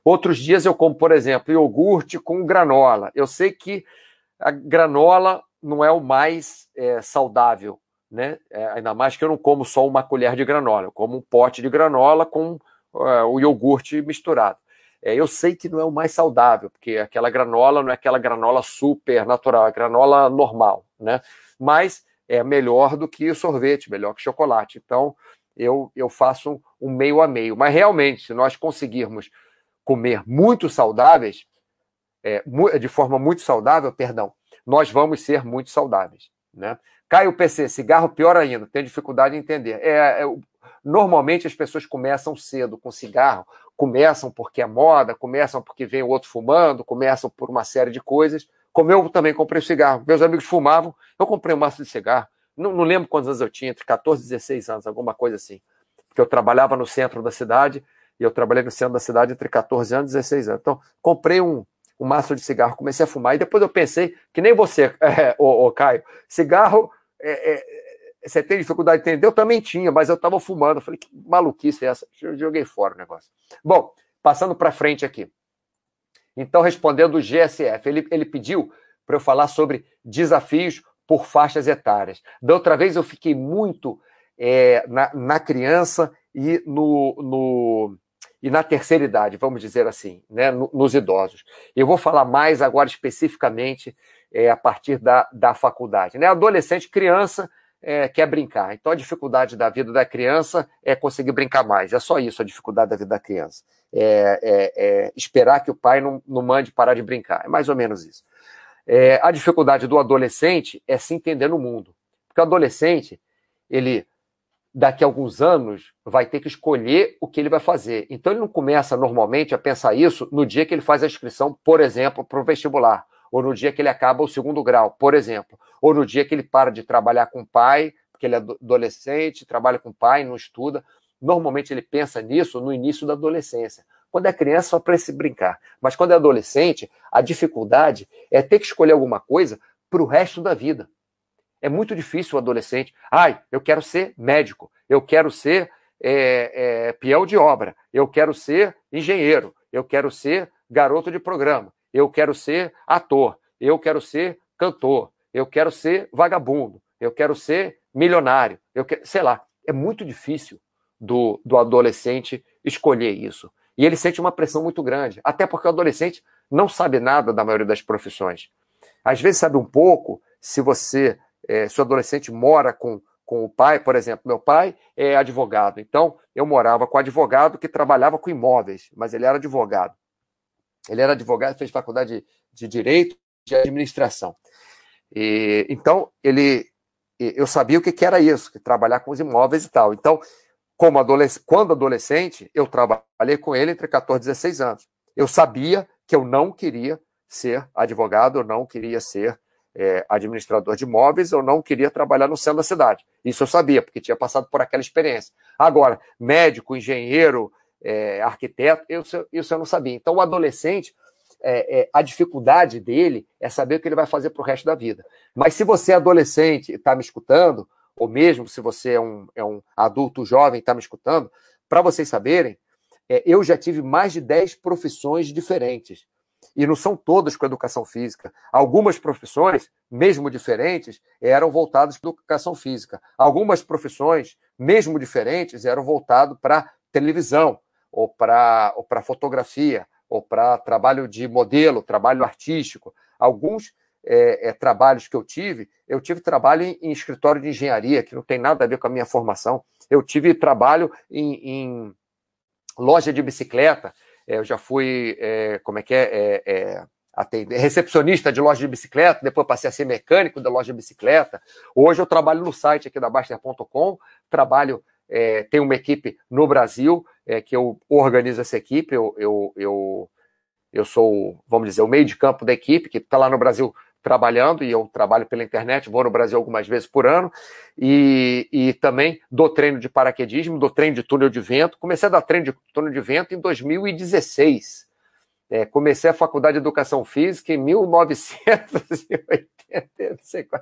Outros dias eu como, por exemplo, iogurte com granola. Eu sei que a granola não é o mais é, saudável, né? É, ainda mais que eu não como só uma colher de granola, eu como um pote de granola com é, o iogurte misturado. É, eu sei que não é o mais saudável, porque aquela granola não é aquela granola super natural, é granola normal, né? Mas é melhor do que sorvete, melhor que chocolate. Então, eu, eu faço um, meio a meio. Mas realmente, se nós conseguirmos comer muito saudáveis, é, de forma muito saudável, perdão, nós vamos ser muito saudáveis, né? Caio PC, cigarro pior ainda, tem dificuldade em entender. É, é, normalmente as pessoas começam cedo com cigarro, começam porque é moda, começam porque vem o outro fumando, começam por uma série de coisas. Como eu também comprei cigarro, meus amigos fumavam, eu comprei um maço de cigarro. Não, não lembro quantos anos eu tinha, entre 14 e 16 anos, alguma coisa assim. Porque eu trabalhava no centro da cidade, e eu trabalhei no centro da cidade entre 14 anos e 16 anos. Então, comprei um, um maço de cigarro, comecei a fumar, e depois eu pensei que nem você, é, ô, ô Caio, cigarro é, é, você tem dificuldade de entender? Eu também tinha, mas eu estava fumando. Eu falei, que maluquice é essa? Joguei fora o negócio. Bom, passando para frente aqui. Então, respondendo o GSF, ele, ele pediu para eu falar sobre desafios por faixas etárias. Da outra vez eu fiquei muito é, na, na, criança e, no, no, e na terceira idade, vamos dizer assim, né, nos idosos. Eu vou falar mais agora especificamente é, a partir da, da faculdade. Né? Adolescente, criança, é, quer brincar. Então a dificuldade da vida da criança é conseguir brincar mais. É só isso a dificuldade da vida da criança. É, é, é esperar que o pai não, não mande parar de brincar. É mais ou menos isso. É, a dificuldade do adolescente é se entender no mundo. Porque o adolescente, ele daqui a alguns anos vai ter que escolher o que ele vai fazer. Então ele não começa normalmente a pensar isso no dia que ele faz a inscrição, por exemplo, para o vestibular ou no dia que ele acaba o segundo grau, por exemplo, ou no dia que ele para de trabalhar com o pai, porque ele é adolescente, trabalha com o pai, não estuda. Normalmente ele pensa nisso no início da adolescência. Quando é criança, só para se brincar. Mas quando é adolescente, a dificuldade é ter que escolher alguma coisa para o resto da vida. É muito difícil o adolescente. Ai, eu quero ser médico, eu quero ser é, é, peão de obra, eu quero ser engenheiro, eu quero ser garoto de programa, eu quero ser ator, eu quero ser cantor, eu quero ser vagabundo, eu quero ser milionário, eu quero, sei lá, é muito difícil do, do adolescente escolher isso. E ele sente uma pressão muito grande, até porque o adolescente não sabe nada da maioria das profissões. Às vezes sabe um pouco se você, é, se o adolescente mora com, com o pai, por exemplo, meu pai é advogado, então eu morava com advogado que trabalhava com imóveis, mas ele era advogado. Ele era advogado, fez faculdade de Direito de Administração. E, então, ele, eu sabia o que, que era isso, que trabalhar com os imóveis e tal. Então, como adolescente, quando adolescente, eu trabalhei com ele entre 14 e 16 anos. Eu sabia que eu não queria ser advogado, eu não queria ser é, administrador de imóveis, eu não queria trabalhar no centro da cidade. Isso eu sabia, porque tinha passado por aquela experiência. Agora, médico, engenheiro, é, arquiteto, isso, isso eu não sabia. Então, o adolescente, é, é, a dificuldade dele é saber o que ele vai fazer para o resto da vida. Mas se você é adolescente e está me escutando, ou mesmo se você é um, é um adulto jovem e está me escutando, para vocês saberem, é, eu já tive mais de 10 profissões diferentes. E não são todas com educação física. Algumas profissões, mesmo diferentes, eram voltadas para educação física. Algumas profissões, mesmo diferentes, eram voltadas para televisão, ou para ou fotografia, ou para trabalho de modelo, trabalho artístico. Alguns é, é, trabalhos que eu tive, eu tive trabalho em, em, escritório de engenharia, que não tem nada a ver com a minha formação. Eu tive trabalho em, em loja de bicicleta, é, eu já fui, é, como é que é, é, é atender, recepcionista de loja de bicicleta, depois passei a ser mecânico da loja de bicicleta. Hoje eu trabalho no site aqui da Baster.com, trabalho tem uma equipe no Brasil que eu organizo essa equipe. Eu, eu, eu, eu sou, vamos dizer, o meio de campo da equipe, que está lá no Brasil trabalhando, e eu trabalho pela internet, vou no Brasil algumas vezes por ano, e, e também dou treino de paraquedismo, dou treino de túnel de vento. Comecei a dar treino de túnel de vento em 2016. É, comecei a faculdade de educação física em 1980, não sei qual.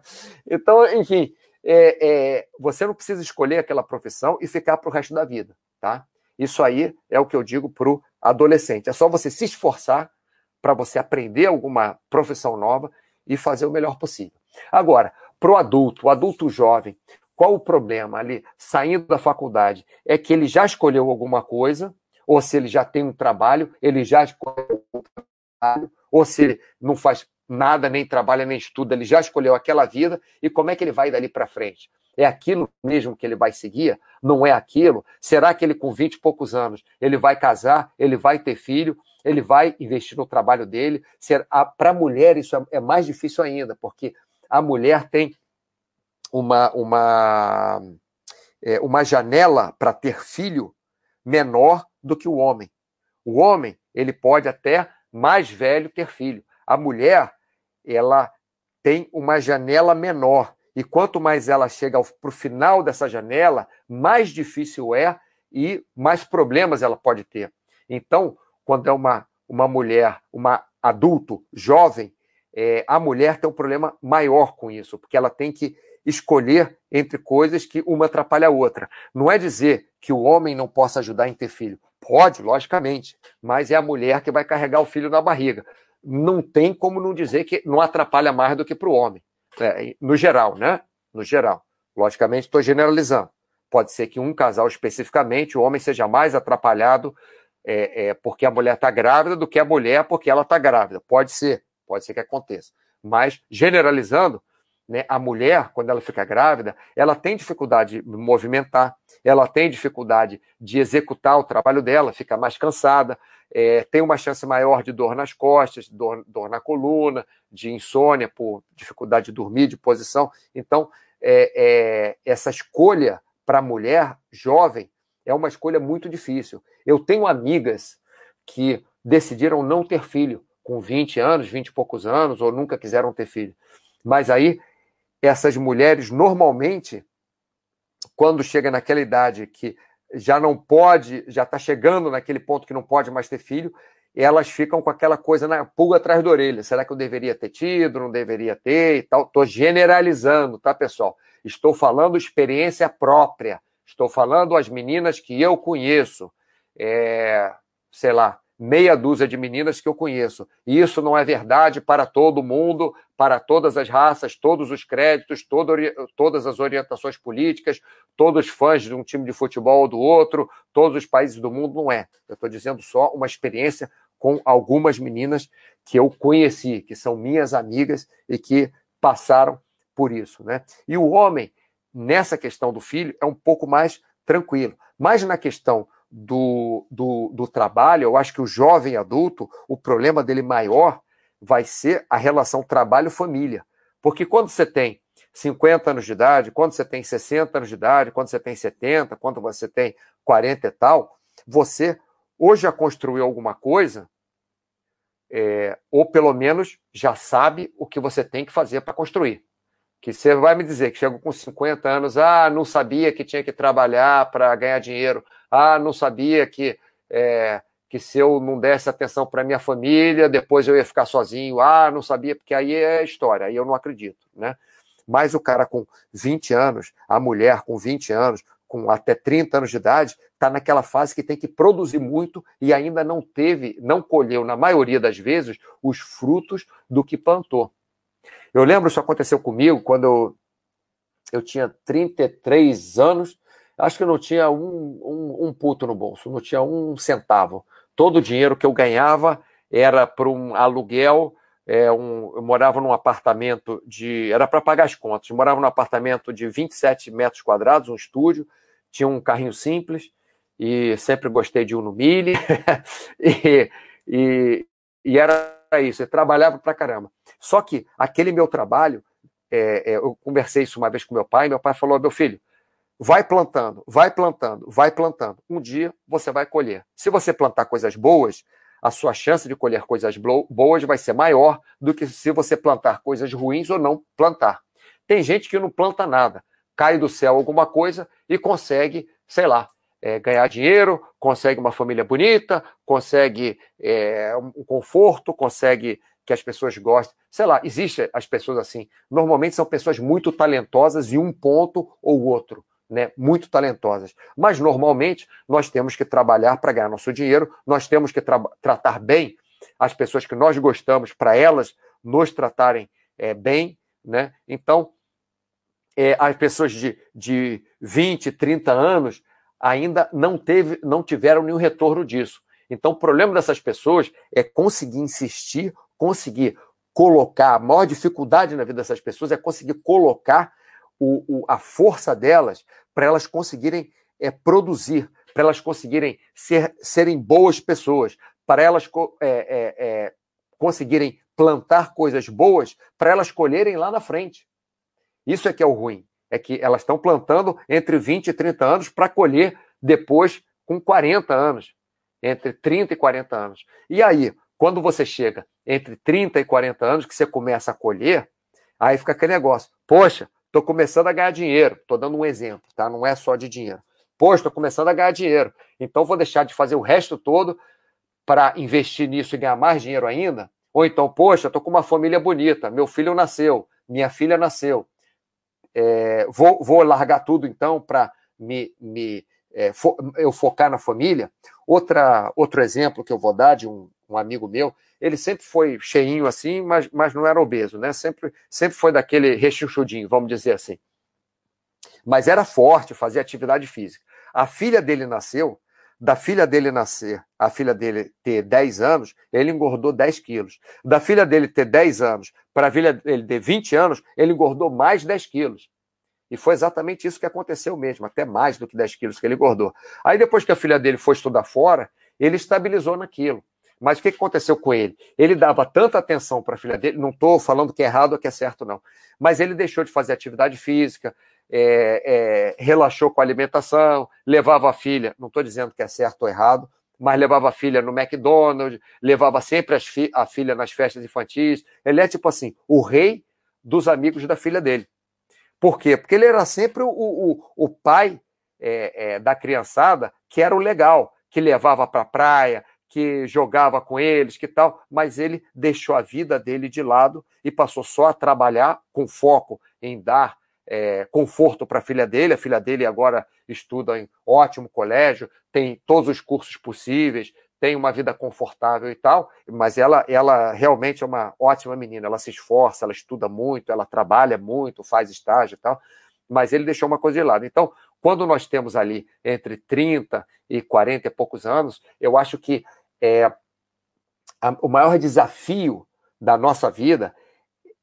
Então, enfim, é, é, você não precisa escolher aquela profissão e ficar para o resto da vida, tá? Isso aí é o que eu digo para o adolescente. É só você se esforçar para você aprender alguma profissão nova e fazer o melhor possível. Agora, para o adulto, o adulto jovem, qual o problema ali, saindo da faculdade? É que ele já escolheu alguma coisa, ou se ele já tem um trabalho, ele já escolheu um trabalho, ou se ele não faz nada, nem trabalha, nem estuda, ele já escolheu aquela vida, e como é que ele vai dali para frente? É aquilo mesmo que ele vai seguir? Não é aquilo? Será que ele, com 20 e poucos anos, ele vai casar, ele vai ter filho, ele vai investir no trabalho dele? Para a mulher, isso é, é mais difícil ainda, porque a mulher tem uma, uma, é, uma janela para ter filho menor do que o homem. O homem, ele pode até mais velho ter filho. A mulher, ela tem uma janela menor. E quanto mais ela chega para o final dessa janela, mais difícil é e mais problemas ela pode ter. Então, quando é uma, uma mulher, uma adulto jovem, é, a mulher tem um problema maior com isso, porque ela tem que escolher entre coisas que uma atrapalha a outra. Não é dizer que o homem não possa ajudar em ter filho. Pode, logicamente, mas é a mulher que vai carregar o filho na barriga. Não tem como não dizer que não atrapalha mais do que para o homem. É, no geral, né? No geral. Logicamente, estou generalizando. Pode ser que um casal especificamente, o homem seja mais atrapalhado é, é, porque a mulher está grávida do que a mulher porque ela está grávida. Pode ser, pode ser que aconteça. Mas, generalizando, né, a mulher, quando ela fica grávida, ela tem dificuldade de movimentar, ela tem dificuldade de executar o trabalho dela, fica mais cansada, é, tem uma chance maior de dor nas costas, dor, dor, na coluna, de insônia por dificuldade de dormir, de posição. Então, é, é, essa escolha para a mulher jovem é uma escolha muito difícil. Eu tenho amigas que decidiram não ter filho com 20 anos, 20 e poucos anos, ou nunca quiseram ter filho. Mas aí essas mulheres normalmente, quando chega naquela idade que já não pode, já está chegando naquele ponto que não pode mais ter filho, elas ficam com aquela coisa na pulga atrás da orelha. Será que eu deveria ter tido, não deveria ter e tal? Estou generalizando, tá, pessoal? Estou falando experiência própria. Estou falando as meninas que eu conheço. É, sei lá, meia dúzia de meninas que eu conheço. E isso não é verdade para todo mundo, para todas as raças, todos os créditos, todo, todas as orientações políticas, todos os fãs de um time de futebol ou do outro, todos os países do mundo, não é. Eu estou dizendo só uma experiência com algumas meninas que eu conheci, que são minhas amigas e que passaram por isso. Né? E o homem, nessa questão do filho, é um pouco mais tranquilo. Mas na questão do, do, do trabalho, eu acho que o jovem adulto, o problema dele maior vai ser a relação trabalho-família. Porque quando você tem 50 anos de idade, quando você tem 60 anos de idade, quando você tem 70, quando você tem 40 e tal, você ou já construiu alguma coisa, é, ou pelo menos já sabe o que você tem que fazer para construir. Que você vai me dizer que chegou com 50 anos, ah, não sabia que tinha que trabalhar para ganhar dinheiro, ah, não sabia que, é, que se eu não desse atenção para minha família, depois eu ia ficar sozinho. Ah, não sabia, porque aí é história, aí eu não acredito, né? Mas o cara com 20 anos, a mulher com 20 anos, com até 30 anos de idade, está naquela fase que tem que produzir muito e ainda não teve, não colheu, na maioria das vezes, os frutos do que plantou. Eu lembro, isso aconteceu comigo quando eu, eu tinha 33 anos acho que eu não tinha um, um, um puto no bolso, não tinha um centavo. Todo o dinheiro que eu ganhava era para um aluguel. É, um, eu morava num apartamento de. Era para pagar as contas. Eu morava num apartamento de 27 metros quadrados, um estúdio, tinha um carrinho simples, e sempre gostei de um no Mille. e, e, e, era isso, eu trabalhava para caramba. Só que aquele meu trabalho, é, é, eu conversei isso uma vez com meu pai, meu pai falou: meu filho, Vai plantando, vai plantando, vai plantando. Um dia você vai colher. Se você plantar coisas boas, a sua chance de colher coisas boas vai ser maior do que se você plantar coisas ruins ou não plantar. Tem gente que não planta nada, cai do céu alguma coisa e consegue, sei lá, é, ganhar dinheiro, consegue uma família bonita, consegue é, um conforto, consegue que as pessoas gostem. Sei lá, existe as pessoas assim. Normalmente são pessoas muito talentosas em um ponto ou outro, né? Muito talentosas. Mas normalmente nós temos que trabalhar para ganhar nosso dinheiro, nós temos que tra tratar bem as pessoas que nós gostamos para elas nos tratarem é, bem, né? Então, é, as pessoas de, de 20, 30 anos ainda não, teve, não tiveram nenhum retorno disso. Então, o problema dessas pessoas é conseguir insistir, conseguir colocar, a maior dificuldade na vida dessas pessoas é conseguir colocar o, o, a força delas para elas conseguirem é, produzir, para elas conseguirem ser, serem boas pessoas, para elas é, é, é, conseguirem plantar coisas boas, para elas colherem lá na frente. Isso é que é o ruim. É que elas estão plantando entre 20 e 30 anos para colher depois com 40 anos. Entre 30 e 40 anos. E aí, quando você chega entre 30 e 40 anos, que você começa a colher, aí fica aquele negócio. Poxa, estou começando a ganhar dinheiro. Estou dando um exemplo, tá? Não é só de dinheiro. Poxa, estou começando a ganhar dinheiro. Então vou deixar de fazer o resto todo para investir nisso e ganhar mais dinheiro ainda? Ou então, poxa, estou com uma família bonita, meu filho nasceu, minha filha nasceu é, vou, vou largar tudo então para me, me é, fo, eu focar na família. Outra, outro exemplo que eu vou dar de um, um amigo meu, ele sempre foi cheinho assim, mas, mas não era obeso, né? Sempre, sempre foi daquele rechonchudinho, vamos dizer assim. Mas era forte, fazia atividade física. A filha dele nasceu, da filha dele nascer, a filha dele ter 10 anos, ele engordou 10 quilos. Da filha dele ter 10 anos para a filha dele ter 20 anos, ele engordou mais 10 quilos. E foi exatamente isso que aconteceu mesmo, até mais do que 10 quilos que ele engordou. Aí depois que a filha dele foi estudar fora, ele estabilizou naquilo. Mas o que aconteceu com ele? Ele dava tanta atenção para a filha dele, não estou falando que é errado ou que é certo, não. Mas ele deixou de fazer atividade física, é, é, relaxou com a alimentação, levava a filha, não estou dizendo que é certo ou errado, mas levava a filha no McDonald's, levava sempre fi a filha nas festas infantis. Ele é tipo assim, o rei dos amigos da filha dele. Por quê? Porque ele era sempre o, o, o pai é, é, da criançada que era o legal, que levava para a praia, que jogava com eles, que tal, mas ele deixou a vida dele de lado e passou só a trabalhar com foco em dar é, conforto para a filha dele. A filha dele agora estuda em ótimo colégio, tem todos os cursos possíveis, tem uma vida confortável e tal, mas ela, ela realmente é uma ótima menina. Ela se esforça, ela estuda muito, ela trabalha muito, faz estágio e tal, mas ele deixou uma coisa de lado. Então, quando nós temos ali entre 30 e 40 e poucos anos, eu acho que é, a, o maior desafio da nossa vida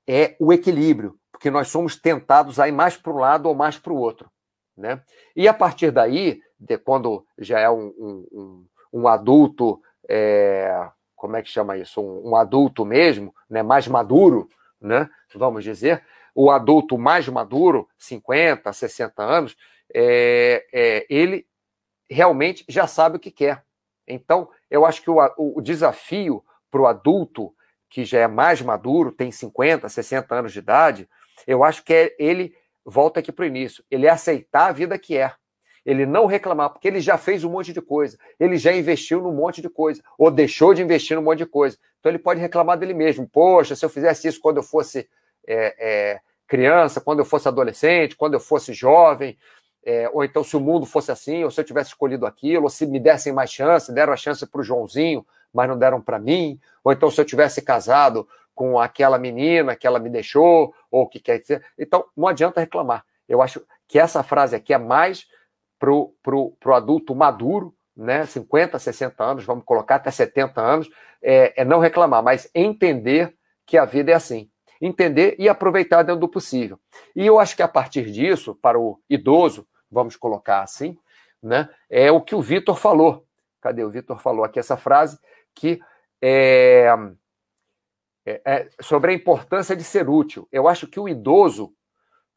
é o equilíbrio, porque nós somos tentados a ir mais para um lado ou mais para o outro. Né? E a partir daí, de quando já é um, um, um adulto, é, como é que chama isso? Um, um, adulto mesmo, né? mais maduro, né? vamos dizer, o adulto mais maduro, 50, 60 anos, é, é, ele realmente já sabe o que quer. Então, eu acho que o, o desafio para o adulto que já é mais maduro, tem 50, 60 anos de idade, eu acho que é, ele volta aqui para o início. Ele é aceitar a vida que é. Ele não reclamar, porque ele já fez um monte de coisa. Ele já investiu num monte de coisa. Ou deixou de investir num monte de coisa. Então ele pode reclamar dele mesmo. Poxa, se eu fizesse isso quando eu fosse é, é, criança, quando eu fosse adolescente, quando eu fosse jovem, é, ou então se o mundo fosse assim, ou se eu tivesse escolhido aquilo, ou se me dessem mais chance, deram a chance para o Joãozinho, mas não deram para mim, ou então se eu tivesse casado com aquela menina que ela me deixou, ou o que quer dizer. Então, não adianta reclamar. Eu acho que essa frase aqui é mais para o pro, pro adulto maduro, né? 50, 60 anos, vamos colocar até 70 anos, é, é não reclamar, mas entender que a vida é assim. Entender e aproveitar dentro do possível. E eu acho que a partir disso, para o idoso, vamos colocar assim, né? É o que o Vitor falou. Cadê o Vitor falou aqui essa frase que é, é, é, sobre a importância de ser útil. Eu acho que o idoso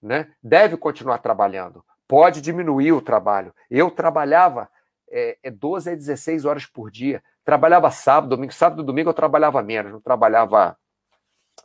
né, deve continuar trabalhando, pode diminuir o trabalho. Eu trabalhava é, 12 é a 16 horas por dia, trabalhava sábado, domingo, sábado e domingo eu trabalhava menos, não trabalhava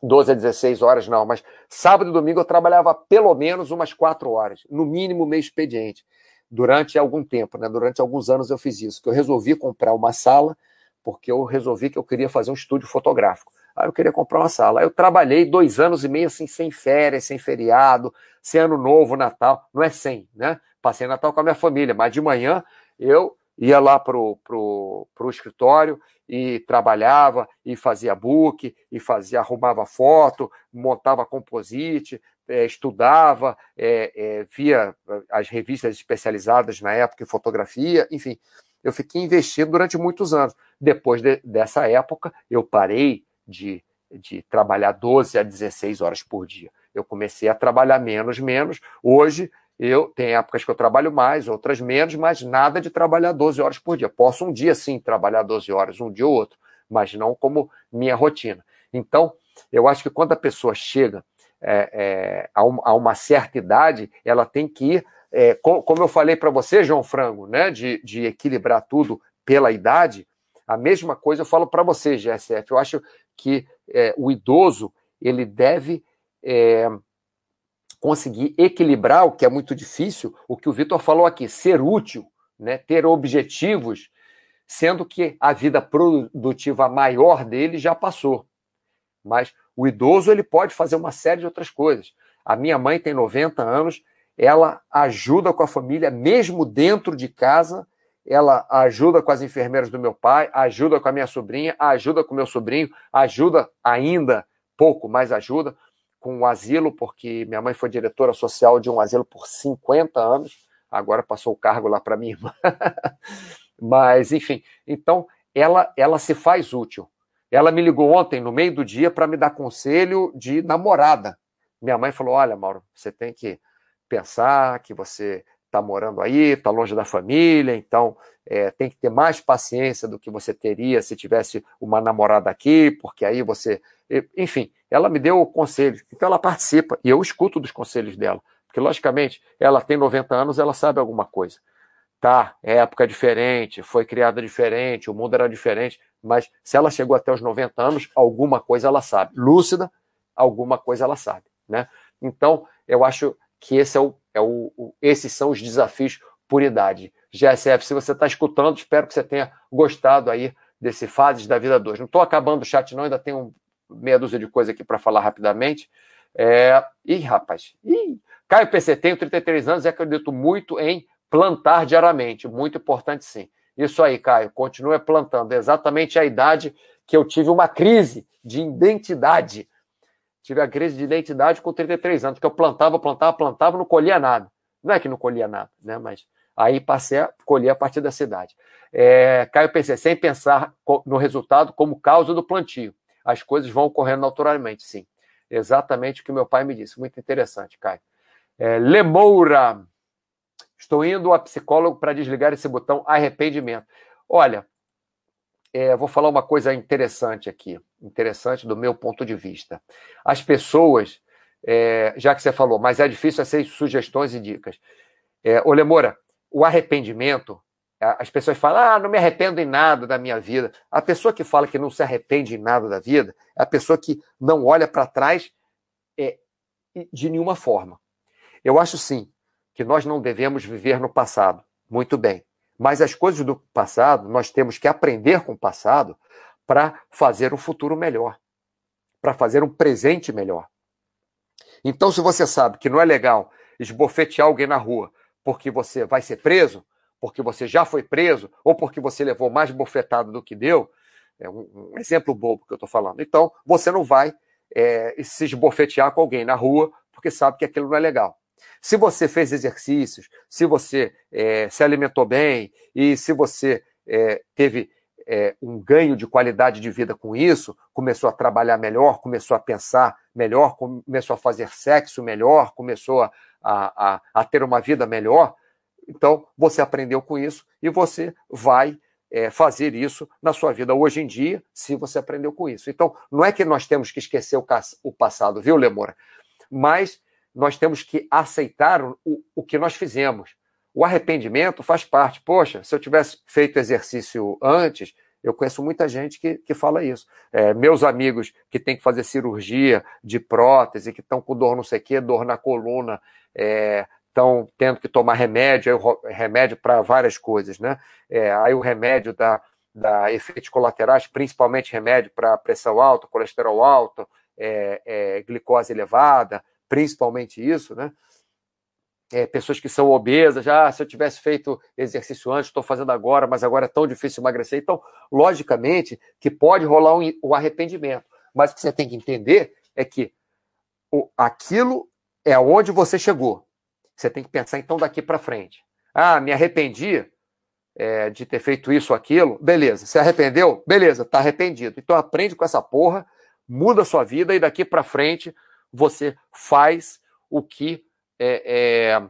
12 a 16 horas, não, mas sábado e domingo eu trabalhava pelo menos umas 4 horas, no mínimo meio expediente. durante algum tempo, né? Durante alguns anos eu fiz isso, que eu resolvi comprar uma sala porque eu resolvi que eu queria fazer um estúdio fotográfico. Aí eu queria comprar uma sala. Aí eu trabalhei dois anos e meio assim, sem férias, sem feriado, sem ano novo, Natal. Não é sem, né? Passei Natal com a minha família, mas de manhã eu ia lá pro, pro, pro escritório e trabalhava e fazia book e fazia arrumava foto montava composite é, estudava é, é, via as revistas especializadas na época em fotografia enfim. Eu fiquei investindo durante muitos anos. Depois de, dessa época eu parei de, de trabalhar 12 a 16 horas por dia. Eu comecei a trabalhar menos menos. Hoje eu tem épocas que eu trabalho mais, outras menos, mas nada de trabalhar 12 horas por dia. Posso um dia sim trabalhar 12 horas, um dia ou outro, mas não como minha rotina. Então, eu acho que quando a pessoa chega é, é, a, uma, a, uma, certa idade, ela tem que ir, é, com, como eu falei para você, João Frango, né, de, de equilibrar tudo pela idade, a mesma coisa eu falo para você, GSF. Eu acho que é, o idoso ele deve é, conseguir equilibrar, o que é muito difícil, o que o Vitor falou aqui, ser útil, né, ter objetivos, sendo que a vida produtiva maior dele já passou. Mas o idoso ele pode fazer uma série de outras coisas. A minha mãe tem 90 anos, ela ajuda com a família, mesmo dentro de casa, ela ajuda com as enfermeiras do meu pai, ajuda com a minha sobrinha, ajuda com o meu sobrinho, ajuda ainda pouco, mas ajuda com o asilo, porque minha mãe foi diretora social de um asilo por 50 anos, agora passou o cargo lá para minha irmã. Mas, enfim, então ela, ela se faz útil. Ela me ligou ontem, no meio do dia, para me dar conselho de namorada. Minha mãe falou: Olha, Mauro, você tem que pensar que você está morando aí, está longe da família, então é, tem que ter mais paciência do que você teria se tivesse uma namorada aqui, porque aí você. Enfim, ela me deu conselhos, então ela participa, e eu escuto dos conselhos dela, porque logicamente ela tem 90 anos, ela sabe alguma coisa. Tá, é época diferente, foi criada diferente, o mundo era diferente, mas se ela chegou até os 90 anos, alguma coisa ela sabe. Lúcida, alguma coisa ela sabe, né? Então, eu acho que esse é o, é o, o esses são os desafios por idade. GSF, se você está escutando, espero que você tenha gostado aí desse Fases da Vida 2. Não estou acabando o chat, não, ainda tenho meia dúzia de coisa aqui para falar rapidamente. É... Ih, rapaz. Ih. Caio PC, tenho 33 anos e acredito muito em plantar diariamente. Muito importante, sim. Isso aí, Caio. Continue plantando. Exatamente a idade que eu tive uma crise de identidade. Tive a crise de identidade com 33 anos, que eu plantava, plantava, plantava, não colhia nada. Não é que não colhia nada, né? Mas aí passei a colher a partir da cidade. É, Caio PC, sem pensar no resultado como causa do plantio as coisas vão ocorrendo naturalmente, sim. Exatamente o que meu pai me disse. Muito interessante, Caio. É, Lemoura. Estou indo a psicólogo para desligar esse botão arrependimento. Olha, é, vou falar uma coisa interessante aqui, interessante do meu ponto de vista. As pessoas, é, já que você falou, mas é difícil aceitar sugestões e dicas. É, ô Lemora, o arrependimento as pessoas falam, ah, não me arrependo em nada da minha vida. A pessoa que fala que não se arrepende em nada da vida é a pessoa que não olha para trás é, de nenhuma forma. Eu acho sim que nós não devemos viver no passado. Muito bem. Mas as coisas do passado, nós temos que aprender com o passado para fazer um futuro melhor, para fazer um presente melhor. Então, se você sabe que não é legal esbofetear alguém na rua porque você vai ser preso, porque você já foi preso ou porque você levou mais bofetada do que deu, é um, um exemplo bobo que eu estou falando. Então, você não vai é, se esbofetear com alguém na rua porque sabe que aquilo não é legal. Se você fez exercícios, se você é, se alimentou bem e se você é, teve é, um ganho de qualidade de vida com isso, começou a trabalhar melhor, começou a pensar melhor, começou a fazer sexo melhor, começou a, a, a ter uma vida melhor, então, você aprendeu com isso e você vai é, fazer isso na sua vida hoje em dia, se você aprendeu com isso. Então, não é que nós temos que esquecer o, o passado, viu, Lemora? Mas nós temos que aceitar o, o que nós fizemos. O arrependimento faz parte. Poxa, se eu tivesse feito exercício antes, eu conheço muita gente que, que fala isso. É, meus amigos que têm que fazer cirurgia de prótese, que estão com dor não sei o quê, dor na coluna, é, estão tendo que tomar remédio, remédio para várias coisas, né? É, aí o remédio da, da efeitos colaterais, principalmente remédio para pressão alta, colesterol alto, é, é, glicose elevada, principalmente isso, né? É, pessoas que são obesas, já ah, se eu tivesse feito exercício antes, estou fazendo agora, mas agora é tão difícil emagrecer. Então, logicamente, que pode rolar um, um arrependimento. Mas o que você tem que entender é que o, aquilo é aonde você chegou. Você tem que pensar então daqui para frente. Ah, me arrependi é, de ter feito isso ou aquilo. Beleza. Se arrependeu? Beleza, tá arrependido. Então aprende com essa porra, muda a sua vida e daqui para frente você faz o que é, é,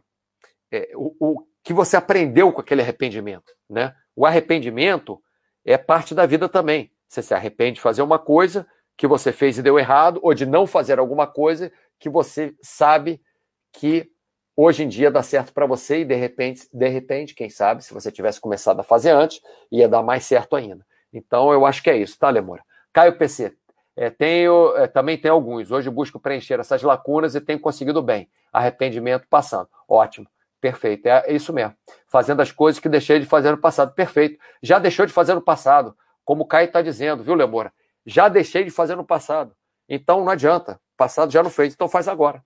é, o, o, que você aprendeu com aquele arrependimento, né? O arrependimento é parte da vida também. Você se arrepende de fazer uma coisa que você fez e deu errado, ou de não fazer alguma coisa que você sabe que hoje em dia dá certo para você e de repente, de repente, quem sabe, se você tivesse começado a fazer antes, ia dar mais certo ainda. Então eu acho que é isso, tá, Lemora? Caio PC, é, tenho, é, também tem alguns. Hoje busco preencher essas lacunas e tenho conseguido bem. Arrependimento passando. Ótimo. Perfeito. É isso mesmo. Fazendo as coisas que deixei de fazer no passado. Perfeito. Já deixou de fazer no passado. Como o Caio está dizendo, viu, Lemora? Já deixei de fazer no passado. Então não adianta. Passado já não fez, então faz agora.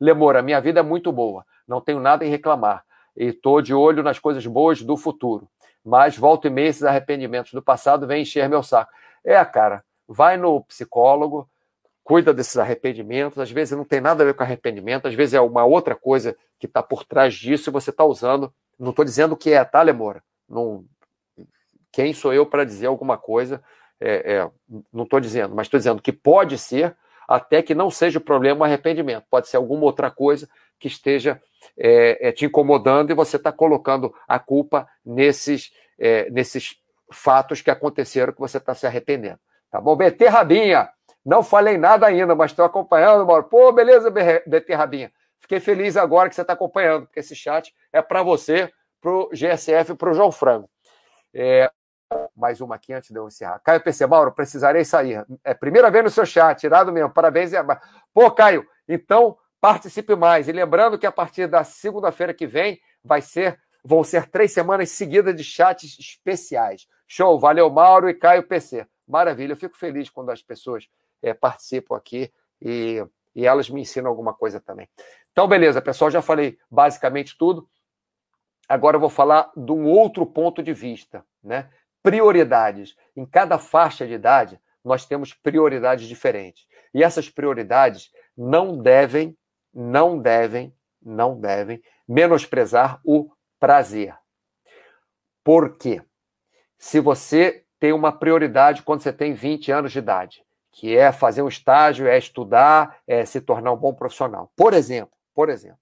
Lemora, minha vida é muito boa. Não tenho nada em reclamar. E estou de olho nas coisas boas do futuro. Mas volta e meia esses arrependimentos do passado vêm encher meu saco. É, cara vai no psicólogo, cuida desses arrependimentos. Às vezes não tem nada a ver com arrependimento, às vezes é uma outra coisa que está por trás disso e você está usando. Não estou dizendo que é, tá, Lemora? Não... Quem sou eu para dizer alguma coisa? É, é, não estou dizendo, mas estou dizendo que pode ser até que não seja o problema o arrependimento. Pode ser alguma outra coisa que esteja é, é te incomodando e você está colocando a culpa nesses, é, nesses fatos que aconteceram que você está se arrependendo. Tá bom? BT Rabinha. Não falei nada ainda, mas estou acompanhando, Mauro. Pô, beleza, BT Rabinha. Fiquei feliz agora que você está acompanhando, porque esse chat é para você, para o GSF e para o João Frango. É, mais uma aqui antes de eu encerrar. Caio PC, Mauro, precisarei sair. É primeira vez no seu chat, irado mesmo. Parabéns. Pô, Caio, então participe mais. E lembrando que a partir da segunda-feira que vem vai ser, vão ser três semanas seguidas de chats especiais. Show, valeu, Mauro e Caio PC maravilha. Eu fico feliz quando as pessoas é, participam aqui e, e elas me ensinam alguma coisa também. Então, beleza, pessoal, já falei basicamente tudo. Agora eu vou falar de um outro ponto de vista, né? Prioridades. Em cada faixa de idade, nós temos prioridades diferentes. E essas prioridades não devem, não devem, não devem menosprezar o prazer. Por quê? Se você tem uma prioridade quando você tem 20 anos de idade, que é fazer um estágio, é estudar, é se tornar um bom profissional. Por exemplo, por exemplo,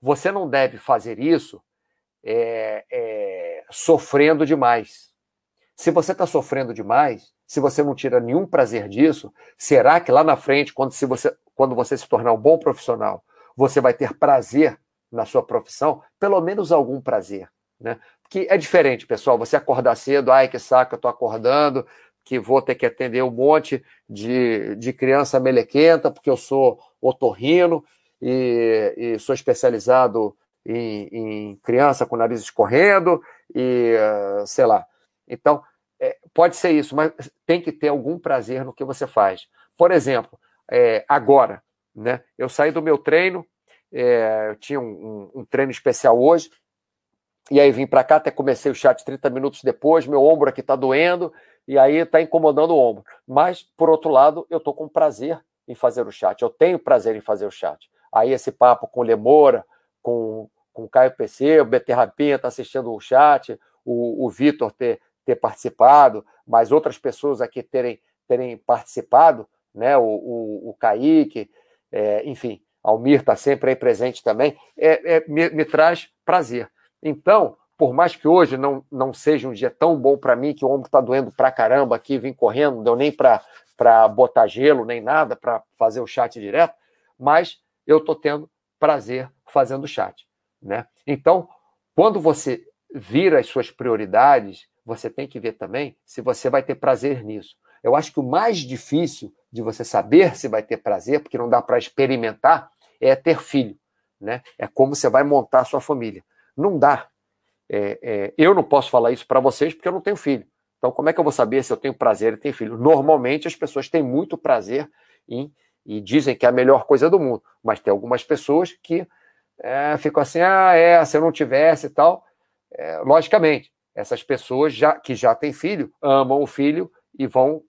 você não deve fazer isso é, é, sofrendo demais. Se você está sofrendo demais, se você não tira nenhum prazer disso, será que lá na frente, quando, se você, quando você se tornar um bom profissional, você vai ter prazer na sua profissão? Pelo menos algum prazer. Né? que é diferente, pessoal. Você acordar cedo, ai que saco, eu tô acordando, que vou ter que atender um monte de, de criança melequenta, porque eu sou otorrino e, e sou especializado em, em, criança com nariz escorrendo e uh, sei lá. Então, é, pode ser isso, mas tem que ter algum prazer no que você faz. Por exemplo, é, agora, né? Eu saí do meu treino, é, eu tinha um, um, um treino especial hoje, e aí vim para cá, até comecei o chat 30 minutos depois, meu ombro aqui está doendo, e aí está incomodando o ombro. Mas, por outro lado, eu estou com prazer em fazer o chat, eu tenho prazer em fazer o chat. Aí esse papo com Lemora, com, com o Caio PC, o BT Rapinha está assistindo o chat, o, o Vitor ter, ter participado, mas outras pessoas aqui terem, terem participado, né? o, o, o Kaique, é, enfim, Almir está sempre aí presente também, é, é me, me traz prazer. Então, por mais que hoje não, não seja um dia tão bom para mim, que o ombro está doendo pra caramba aqui, vim correndo, não deu nem para botar gelo, nem nada, para fazer o chat direto, mas eu estou tendo prazer fazendo o chat. Né? Então, quando você vira as suas prioridades, você tem que ver também se você vai ter prazer nisso. Eu acho que o mais difícil de você saber se vai ter prazer, porque não dá para experimentar, é ter filho. né? É como você vai montar a sua família. Não dá. É, é, eu não posso falar isso para vocês porque eu não tenho filho. Então, como é que eu vou saber se eu tenho prazer em ter filho? Normalmente, as pessoas têm muito prazer em, e dizem que é a melhor coisa do mundo. Mas tem algumas pessoas que é, ficam assim, ah, é, se eu não tivesse e tal. É, logicamente, essas pessoas já, que já têm filho amam o filho e vão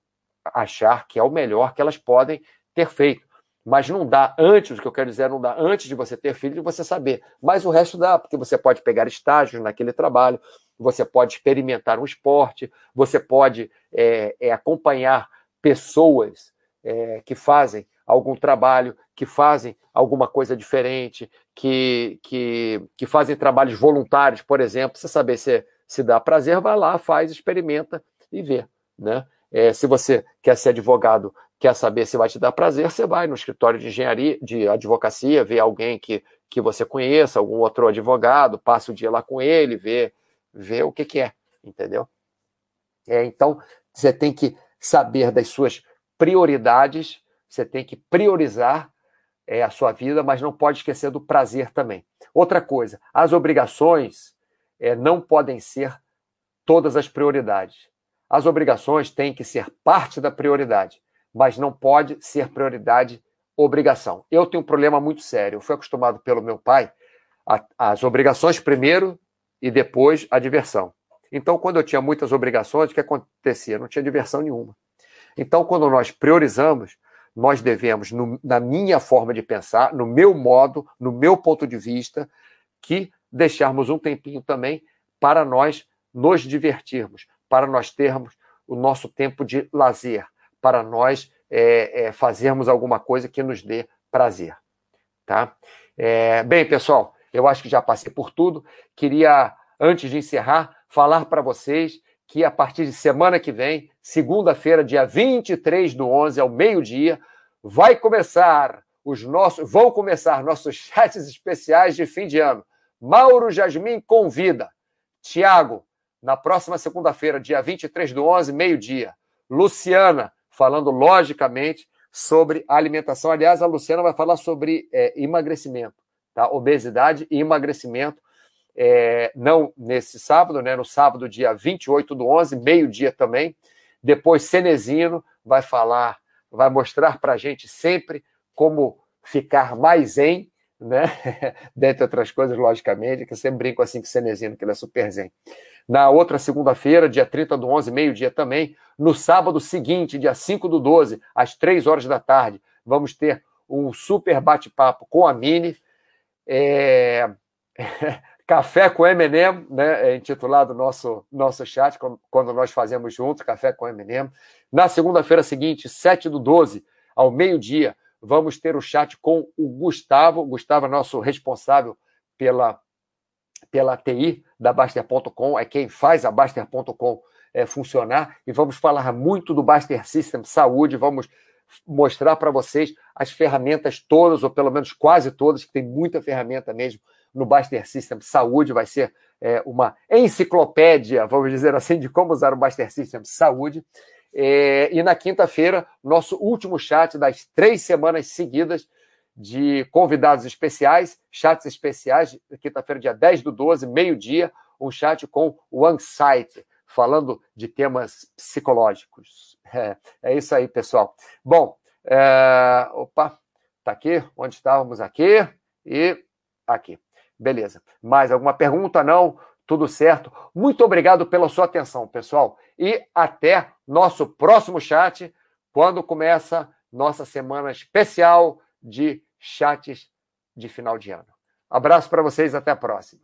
achar que é o melhor que elas podem ter feito. Mas não dá antes, o que eu quero dizer, não dá antes de você ter filho de você saber. Mas o resto dá, porque você pode pegar estágios naquele trabalho, você pode experimentar um esporte, você pode é, é, acompanhar pessoas é, que fazem algum trabalho, que fazem alguma coisa diferente, que, que, que fazem trabalhos voluntários, por exemplo. Você saber se, se dá prazer, vai lá, faz, experimenta e vê. Né? É, se você quer ser advogado quer saber se vai te dar prazer, você vai no escritório de engenharia, de advocacia, vê alguém que, que você conheça, algum outro advogado, passa o dia lá com ele, vê, vê o que, que é, entendeu? É, então, você tem que saber das suas prioridades, você tem que priorizar é, a sua vida, mas não pode esquecer do prazer também. Outra coisa, as obrigações é, não podem ser todas as prioridades. As obrigações têm que ser parte da prioridade mas não pode ser prioridade obrigação. Eu tenho um problema muito sério. Eu fui acostumado pelo meu pai às obrigações primeiro e depois a diversão. Então, quando eu tinha muitas obrigações, o que acontecia? Não tinha diversão nenhuma. Então, quando nós priorizamos, nós devemos, no, na minha forma de pensar, no meu modo, no meu ponto de vista, que deixarmos um tempinho também para nós nos divertirmos, para nós termos o nosso tempo de lazer, para nós é, é, fazermos alguma coisa que nos dê prazer. Tá? É, bem, pessoal, eu acho que já passei por tudo. Queria, antes de encerrar, falar para vocês que a partir de semana que vem, segunda-feira, dia 23 do 11, ao meio-dia, vai começar os nossos, vão começar nossos chats especiais de fim de ano. Mauro Jasmin convida. Tiago, na próxima segunda-feira, dia 23 do 11, meio-dia. Luciana, falando logicamente sobre alimentação. Aliás, a Luciana vai falar sobre é, emagrecimento, tá? Obesidade e emagrecimento. É, não nesse sábado, né? No sábado, dia 28 do 11, meio-dia também. Depois, Cenezino vai falar, vai mostrar para a gente sempre como ficar mais em, né? Dentre outras coisas, logicamente, que eu sempre brinco assim com o Cenezino, que ele é super zen. Na outra segunda-feira, dia 30 do 11, meio-dia também. No sábado seguinte, dia 5 do 12, às 3 horas da tarde, vamos ter um super bate-papo com a Mini. É... Café com M&M, né, é intitulado nosso nosso chat, quando nós fazemos juntos, Café com M&M. Na segunda-feira seguinte, 7 do 12, ao meio-dia, vamos ter o chat com o Gustavo. Gustavo é nosso responsável pela pela TI da Baster.com, é quem faz a Baster.com é, funcionar, e vamos falar muito do Baster System Saúde, vamos mostrar para vocês as ferramentas todas, ou pelo menos quase todas, que tem muita ferramenta mesmo no Baster System Saúde, vai ser é, uma enciclopédia, vamos dizer assim, de como usar o Baster System Saúde. É, e na quinta-feira, nosso último chat das três semanas seguidas, de convidados especiais, chats especiais, quinta-feira, dia 10 do 12, meio-dia, um chat com o OneSite, falando de temas psicológicos. É, é isso aí, pessoal. Bom, é, opa, tá aqui, onde estávamos aqui e aqui. Beleza. Mais alguma pergunta? Não? Tudo certo? Muito obrigado pela sua atenção, pessoal. E até nosso próximo chat, quando começa nossa semana especial de chats de final de ano. Abraço para vocês, até a próxima.